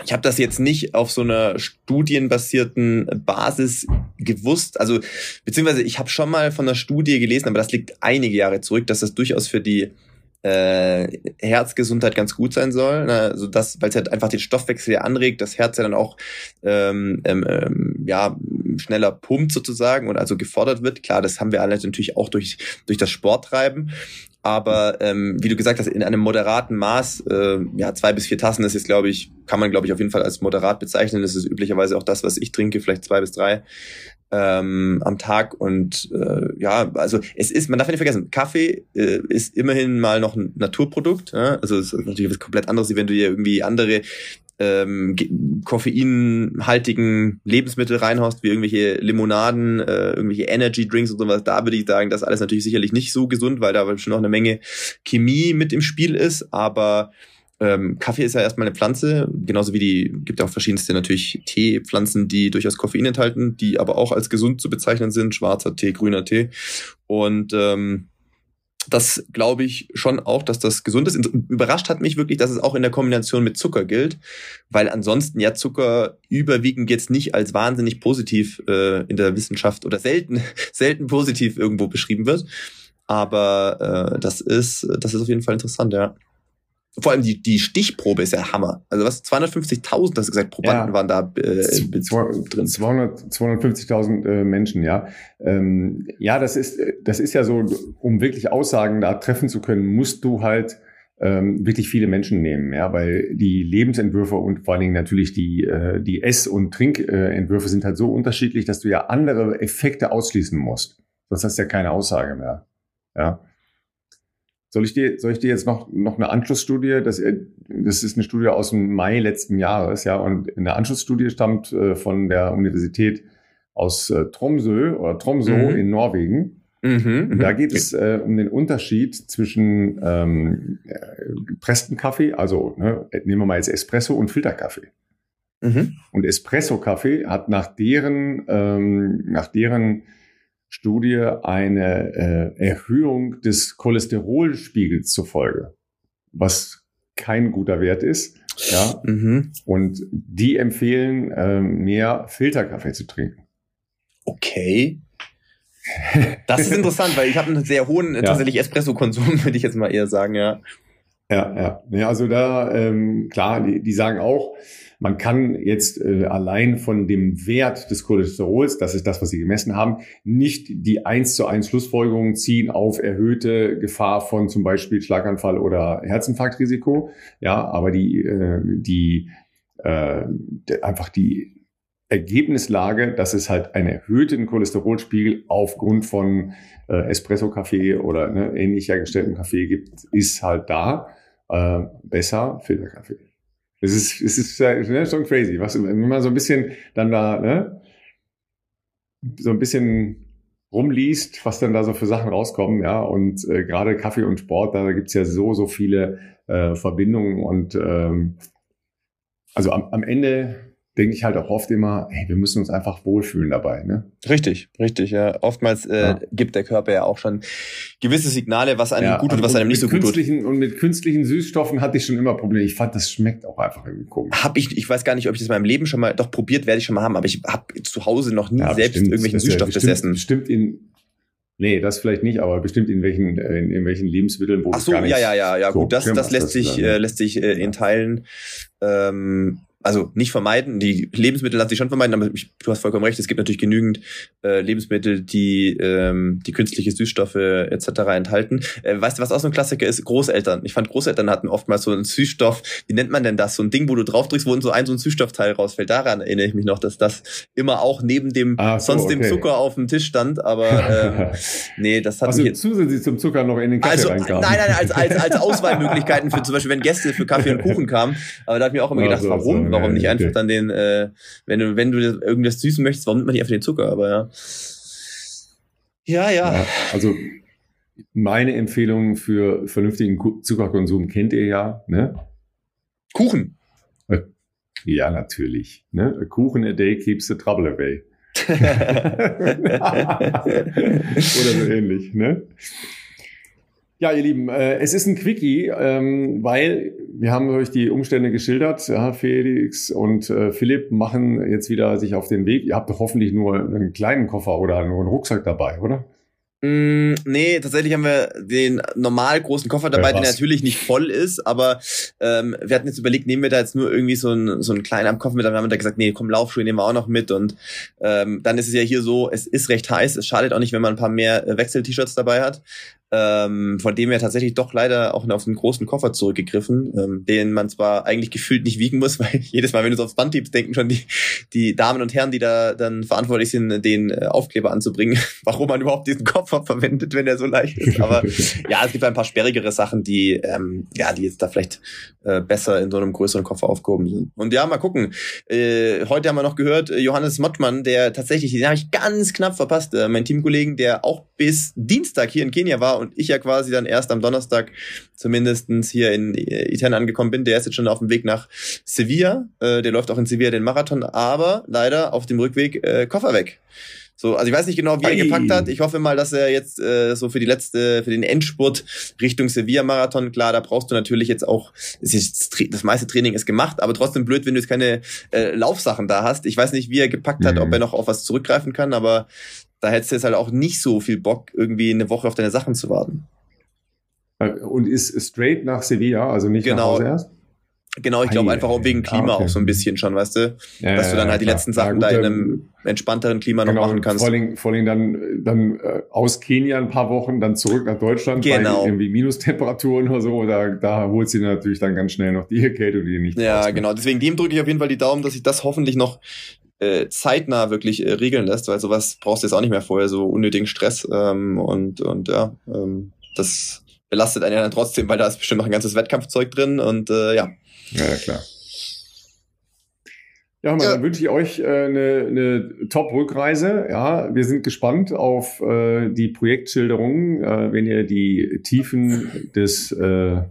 ich habe das jetzt nicht auf so einer studienbasierten Basis gewusst. Also, beziehungsweise ich habe schon mal von einer Studie gelesen, aber das liegt einige Jahre zurück, dass das durchaus für die äh, Herzgesundheit ganz gut sein soll. Ne? Also das, weil es halt einfach den Stoffwechsel ja anregt, das Herz ja dann auch ähm, ähm, ähm, ja schneller pumpt sozusagen und also gefordert wird. Klar, das haben wir alle natürlich auch durch durch das Sporttreiben. Aber ähm, wie du gesagt hast, in einem moderaten Maß, äh, ja, zwei bis vier Tassen ist jetzt, glaube ich, kann man, glaube ich, auf jeden Fall als moderat bezeichnen. Das ist üblicherweise auch das, was ich trinke, vielleicht zwei bis drei ähm, am Tag. Und äh, ja, also es ist, man darf nicht vergessen, Kaffee äh, ist immerhin mal noch ein Naturprodukt. Ja? Also es ist natürlich was komplett anderes, wie wenn du dir irgendwie andere ähm, koffeinhaltigen Lebensmittel reinhaust, wie irgendwelche Limonaden, äh, irgendwelche Energy Drinks und sowas, da würde ich sagen, das alles natürlich sicherlich nicht so gesund, weil da schon noch eine Menge Chemie mit im Spiel ist, aber ähm, Kaffee ist ja erstmal eine Pflanze, genauso wie die, gibt ja auch verschiedenste natürlich Teepflanzen, die durchaus Koffein enthalten, die aber auch als gesund zu bezeichnen sind, schwarzer Tee, grüner Tee. Und ähm, das glaube ich schon auch, dass das gesund ist. Überrascht hat mich wirklich, dass es auch in der Kombination mit Zucker gilt, weil ansonsten ja Zucker überwiegend jetzt nicht als wahnsinnig positiv äh, in der Wissenschaft oder selten, selten positiv irgendwo beschrieben wird. Aber äh, das ist, das ist auf jeden Fall interessant, ja vor allem die, die Stichprobe ist ja Hammer. Also was, 250.000, hast du gesagt, Probanden ja. waren da äh, drin. 250.000 äh, Menschen, ja. Ähm, ja, das ist, das ist ja so, um wirklich Aussagen da treffen zu können, musst du halt ähm, wirklich viele Menschen nehmen, ja, weil die Lebensentwürfe und vor allen Dingen natürlich die, äh, die Ess- und Trinkentwürfe sind halt so unterschiedlich, dass du ja andere Effekte ausschließen musst. Sonst hast du ja keine Aussage mehr. Ja. Soll ich dir, soll ich dir jetzt noch, noch eine Anschlussstudie? Das, äh, das ist eine Studie aus dem Mai letzten Jahres, ja. Und eine Anschlussstudie stammt äh, von der Universität aus äh, Tromsø oder Tromsø mhm. in Norwegen. Mhm, und da mhm. geht es äh, um den Unterschied zwischen ähm, gepressten Kaffee, also ne, nehmen wir mal jetzt Espresso und Filterkaffee. Mhm. Und Espresso-Kaffee hat nach deren, ähm, nach deren Studie eine äh, Erhöhung des Cholesterolspiegels zur Folge, was kein guter Wert ist. Ja. Mhm. Und die empfehlen, äh, mehr Filterkaffee zu trinken. Okay. Das ist interessant, weil ich habe einen sehr hohen ja. tatsächlich Espresso-Konsum, würde ich jetzt mal eher sagen, ja. Ja, ja. ja also da, ähm, klar, die, die sagen auch, man kann jetzt äh, allein von dem Wert des Cholesterols, das ist das, was sie gemessen haben, nicht die eins zu eins Schlussfolgerung ziehen auf erhöhte Gefahr von zum Beispiel Schlaganfall oder Herzinfarktrisiko. Ja, aber die, äh, die äh, einfach die Ergebnislage, dass es halt einen erhöhten Cholesterolspiegel aufgrund von äh, Espresso-Kaffee oder ne, ähnlich hergestellten Kaffee gibt, ist halt da. Äh, besser Filterkaffee. Es ist, es ist ne, schon crazy. Was, wenn man so ein bisschen dann da, ne, so ein bisschen rumliest, was dann da so für Sachen rauskommen, ja, und äh, gerade Kaffee und Sport, da gibt's ja so, so viele äh, Verbindungen und ähm, also am, am Ende denke ich halt auch oft immer, hey, wir müssen uns einfach wohlfühlen dabei. Ne? Richtig, richtig. Ja. Oftmals äh, ja. gibt der Körper ja auch schon gewisse Signale, was einem ja, gut tut und was einem nicht so gut tut. Und mit künstlichen Süßstoffen hatte ich schon immer Probleme. Ich fand, das schmeckt auch einfach irgendwie komisch. Hab ich, ich weiß gar nicht, ob ich das in meinem Leben schon mal, doch probiert werde ich schon mal haben, aber ich habe zu Hause noch nie ja, selbst bestimmt, irgendwelchen Süßstoff bestimmt, besessen. Bestimmt in Nee, das vielleicht nicht, aber bestimmt in welchen, äh, in, in welchen Lebensmitteln, wo Ach so, ja, ja, ja, ja, so gut, das, das lässt sich, äh, lässt sich äh, in Teilen ähm, also nicht vermeiden. Die Lebensmittel lassen sich schon vermeiden, aber ich, du hast vollkommen recht, es gibt natürlich genügend äh, Lebensmittel, die ähm, die künstliche Süßstoffe etc. enthalten. Äh, weißt du, was auch so ein Klassiker ist? Großeltern. Ich fand, Großeltern hatten oftmals so einen Süßstoff, wie nennt man denn das? So ein Ding, wo du drauf drückst, wo so ein so ein Süßstoffteil rausfällt. Daran erinnere ich mich noch, dass das immer auch neben dem ah, so, sonst okay. dem Zucker auf dem Tisch stand. Aber ähm, nee, das hat also mich zusätzlich zum Zucker noch in den Kaffee also, Nein, nein, als, als, als Auswahlmöglichkeiten für zum Beispiel, wenn Gäste für Kaffee und Kuchen kamen. Aber da hat mir auch immer gedacht, also, warum? Warum nicht einfach dann den, äh, wenn du, wenn du irgendwas süßen möchtest, warum nimmt man nicht einfach den Zucker? Aber ja. Ja, ja. ja also meine Empfehlung für vernünftigen Zuckerkonsum kennt ihr ja, ne? Kuchen. Ja, natürlich. Ne? Kuchen a day keeps the trouble away. Oder so ähnlich, ne? Ja, ihr Lieben, äh, es ist ein Quickie, ähm, weil wir haben euch die Umstände geschildert. Ja, Felix und äh, Philipp machen jetzt wieder sich auf den Weg. Ihr habt doch hoffentlich nur einen kleinen Koffer oder nur einen Rucksack dabei, oder? Mm, nee, tatsächlich haben wir den normal großen Koffer dabei, ja, der natürlich nicht voll ist, aber ähm, wir hatten jetzt überlegt, nehmen wir da jetzt nur irgendwie so einen, so einen kleinen Koffer mit, dann haben wir da gesagt, nee, komm, Laufschuhe nehmen wir auch noch mit und ähm, dann ist es ja hier so, es ist recht heiß, es schadet auch nicht, wenn man ein paar mehr äh, Wechsel-T-Shirts dabei hat, ähm, von dem wir tatsächlich doch leider auch auf einen großen Koffer zurückgegriffen, ähm, den man zwar eigentlich gefühlt nicht wiegen muss, weil jedes Mal, wenn du aufs Band tippst, denken schon die, die Damen und Herren, die da dann verantwortlich sind, den äh, Aufkleber anzubringen, warum man überhaupt diesen Koffer verwendet, wenn er so leicht ist. Aber ja, es gibt ein paar sperrigere Sachen, die ähm, ja, die jetzt da vielleicht äh, besser in so einem größeren Koffer aufgehoben sind. Und ja, mal gucken. Äh, heute haben wir noch gehört, äh, Johannes Mottmann, der tatsächlich, den habe ich ganz knapp verpasst, äh, mein Teamkollegen, der auch bis Dienstag hier in Kenia war und ich ja quasi dann erst am Donnerstag zumindestens hier in Italien angekommen bin. Der ist jetzt schon auf dem Weg nach Sevilla. Äh, der läuft auch in Sevilla den Marathon, aber leider auf dem Rückweg äh, Koffer weg. So, also ich weiß nicht genau, wie er gepackt hat. Ich hoffe mal, dass er jetzt äh, so für die letzte, für den Endspurt Richtung Sevilla-Marathon, klar, da brauchst du natürlich jetzt auch, das, ist, das meiste Training ist gemacht, aber trotzdem blöd, wenn du jetzt keine äh, Laufsachen da hast. Ich weiß nicht, wie er gepackt hat, mhm. ob er noch auf was zurückgreifen kann, aber da hättest du jetzt halt auch nicht so viel Bock, irgendwie eine Woche auf deine Sachen zu warten. Äh, und ist straight nach Sevilla, also nicht genau. nach Hause erst? Genau, ich glaube einfach auch wegen Klima ah, okay. auch so ein bisschen schon, weißt du? Ja, dass du dann halt die letzten Sachen ja, gut, da in einem entspannteren Klima genau, noch machen kannst. Vor allem, vor allem dann, dann äh, aus Kenia ein paar Wochen, dann zurück nach Deutschland genau. bei irgendwie Minustemperaturen oder so. Da, da holt sie natürlich dann ganz schnell noch die Erkältung, die nicht Ja, genau. Deswegen dem drücke ich auf jeden Fall die Daumen, dass sich das hoffentlich noch äh, zeitnah wirklich äh, regeln lässt, weil sowas brauchst du jetzt auch nicht mehr vorher, so unnötigen Stress ähm, und, und ja, ähm, das belastet einen ja dann trotzdem, weil da ist bestimmt noch ein ganzes Wettkampfzeug drin und äh, ja. Ja, klar. Ja, mal, ja. dann wünsche ich euch äh, eine, eine Top-Rückreise. Ja, wir sind gespannt auf äh, die Projektschilderungen, äh, wenn ihr die Tiefen des äh,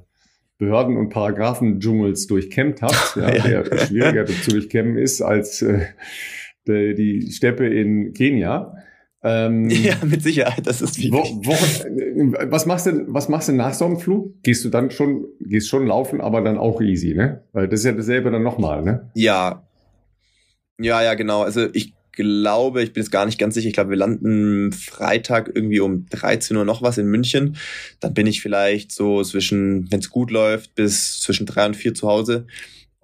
Behörden- und Paragraphendschungels durchkämmt habt, ja, ja. der schwieriger zu durchkämmen ist als äh, die, die Steppe in Kenia. Ähm, ja, mit Sicherheit, das ist. Wo, wo, was machst du, was machst du nach so einem Flug? Gehst du dann schon, gehst schon laufen, aber dann auch easy, ne? Weil das ist ja dasselbe dann nochmal, ne? Ja. Ja, ja, genau. Also ich glaube, ich bin jetzt gar nicht ganz sicher, ich glaube, wir landen Freitag irgendwie um 13 Uhr noch was in München. Dann bin ich vielleicht so zwischen, wenn es gut läuft, bis zwischen drei und vier zu Hause.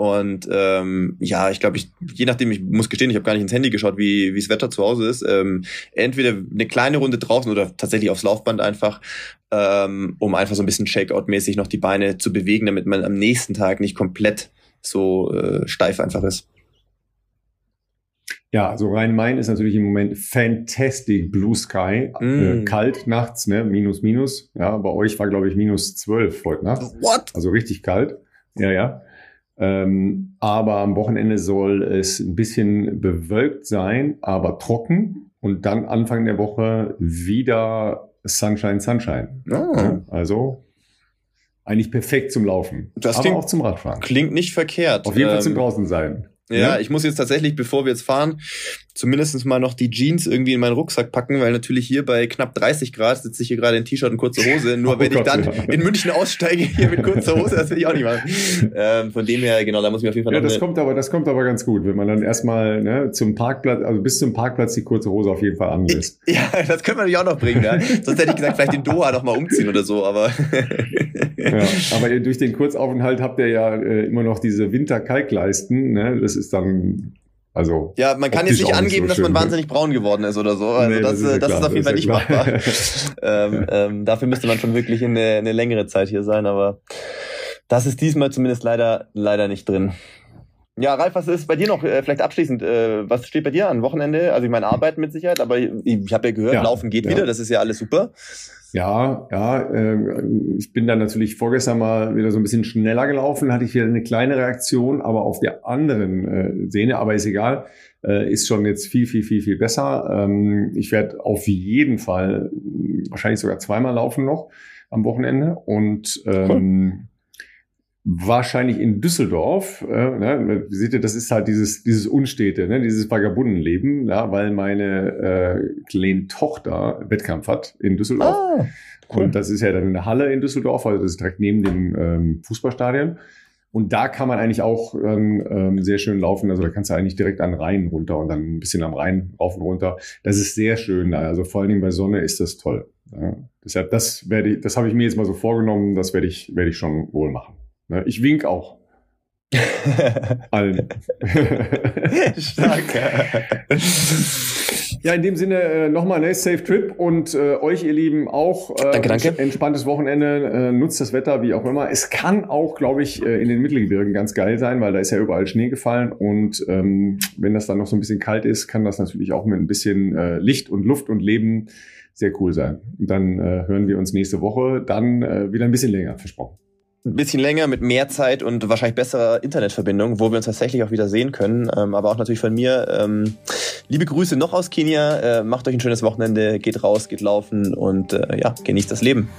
Und ähm, ja, ich glaube, ich, je nachdem, ich muss gestehen, ich habe gar nicht ins Handy geschaut, wie wie das Wetter zu Hause ist. Ähm, entweder eine kleine Runde draußen oder tatsächlich aufs Laufband einfach, ähm, um einfach so ein bisschen Shakeout-mäßig noch die Beine zu bewegen, damit man am nächsten Tag nicht komplett so äh, steif einfach ist. Ja, so Rhein-Main ist natürlich im Moment fantastic Blue Sky. Mm. Äh, kalt nachts, ne? Minus, minus. Ja, bei euch war, glaube ich, minus zwölf heute Nacht. What? Also richtig kalt. Ja, ja. Ähm, aber am Wochenende soll es ein bisschen bewölkt sein, aber trocken. Und dann Anfang der Woche wieder Sunshine, Sunshine. Oh. Also eigentlich perfekt zum Laufen. Das aber klingt, auch zum Radfahren. Klingt nicht verkehrt. Auf jeden Fall zum ähm, draußen sein. Ja, ich muss jetzt tatsächlich, bevor wir jetzt fahren, zumindest mal noch die Jeans irgendwie in meinen Rucksack packen, weil natürlich hier bei knapp 30 Grad sitze ich hier gerade in T-Shirt und kurzer Hose. Nur oh wenn Gott, ich dann ja. in München aussteige hier mit kurzer Hose, das will ich auch nicht machen. Ähm, von dem her, genau, da muss ich auf jeden Fall Ja, das kommt aber, das kommt aber ganz gut, wenn man dann erstmal ne, zum Parkplatz, also bis zum Parkplatz die kurze Hose auf jeden Fall anlässt. Ja, das könnte man natürlich auch noch bringen, ja. Sonst hätte ich gesagt, vielleicht in Doha noch mal umziehen oder so, aber. ja, aber durch den Kurzaufenthalt habt ihr ja äh, immer noch diese Winterkalkleisten, ne? Das ist dann also ja, man kann jetzt nicht angeben, so dass man wahnsinnig braun geworden ist oder so. Also nee, das, das, ist, das ist auf jeden Fall nicht machbar. ähm, ähm, dafür müsste man schon wirklich in eine, eine längere Zeit hier sein, aber das ist diesmal zumindest leider leider nicht drin. Ja, Ralf, was ist bei dir noch, äh, vielleicht abschließend, äh, was steht bei dir an Wochenende? Also ich meine, Arbeiten mit Sicherheit, aber ich, ich habe ja gehört, ja, Laufen geht ja. wieder, das ist ja alles super. Ja, ja, äh, ich bin dann natürlich vorgestern mal wieder so ein bisschen schneller gelaufen, hatte ich wieder eine kleine Reaktion, aber auf der anderen äh, Sehne, aber ist egal, äh, ist schon jetzt viel, viel, viel, viel besser. Ähm, ich werde auf jeden Fall wahrscheinlich sogar zweimal laufen noch am Wochenende und ähm, cool wahrscheinlich in Düsseldorf. Äh, ne, seht ihr, das ist halt dieses, dieses Unstete, ne, dieses Vagabundenleben, ja, weil meine äh, kleine Tochter Wettkampf hat in Düsseldorf. Ah, cool. Und das ist ja dann eine Halle in Düsseldorf, also das ist direkt neben dem ähm, Fußballstadion. Und da kann man eigentlich auch ähm, ähm, sehr schön laufen. Also da kannst du eigentlich direkt an Rhein runter und dann ein bisschen am Rhein rauf und runter. Das ist sehr schön. Also vor allen Dingen bei Sonne ist das toll. Ja. Deshalb, das werde ich, das habe ich mir jetzt mal so vorgenommen, das werde ich, werde ich schon wohl machen. Ne? Ich wink auch. Allen. Stark. ja, in dem Sinne äh, nochmal ne, Safe Trip und äh, euch, ihr Lieben, auch äh, danke, danke. entspanntes Wochenende. Äh, nutzt das Wetter, wie auch immer. Es kann auch, glaube ich, äh, in den Mittelgebirgen ganz geil sein, weil da ist ja überall Schnee gefallen. Und ähm, wenn das dann noch so ein bisschen kalt ist, kann das natürlich auch mit ein bisschen äh, Licht und Luft und Leben sehr cool sein. Und dann äh, hören wir uns nächste Woche, dann äh, wieder ein bisschen länger, versprochen ein bisschen länger mit mehr Zeit und wahrscheinlich besserer Internetverbindung, wo wir uns tatsächlich auch wieder sehen können. Ähm, aber auch natürlich von mir. Ähm, liebe Grüße noch aus Kenia. Äh, macht euch ein schönes Wochenende, geht raus, geht laufen und äh, ja, genießt das Leben.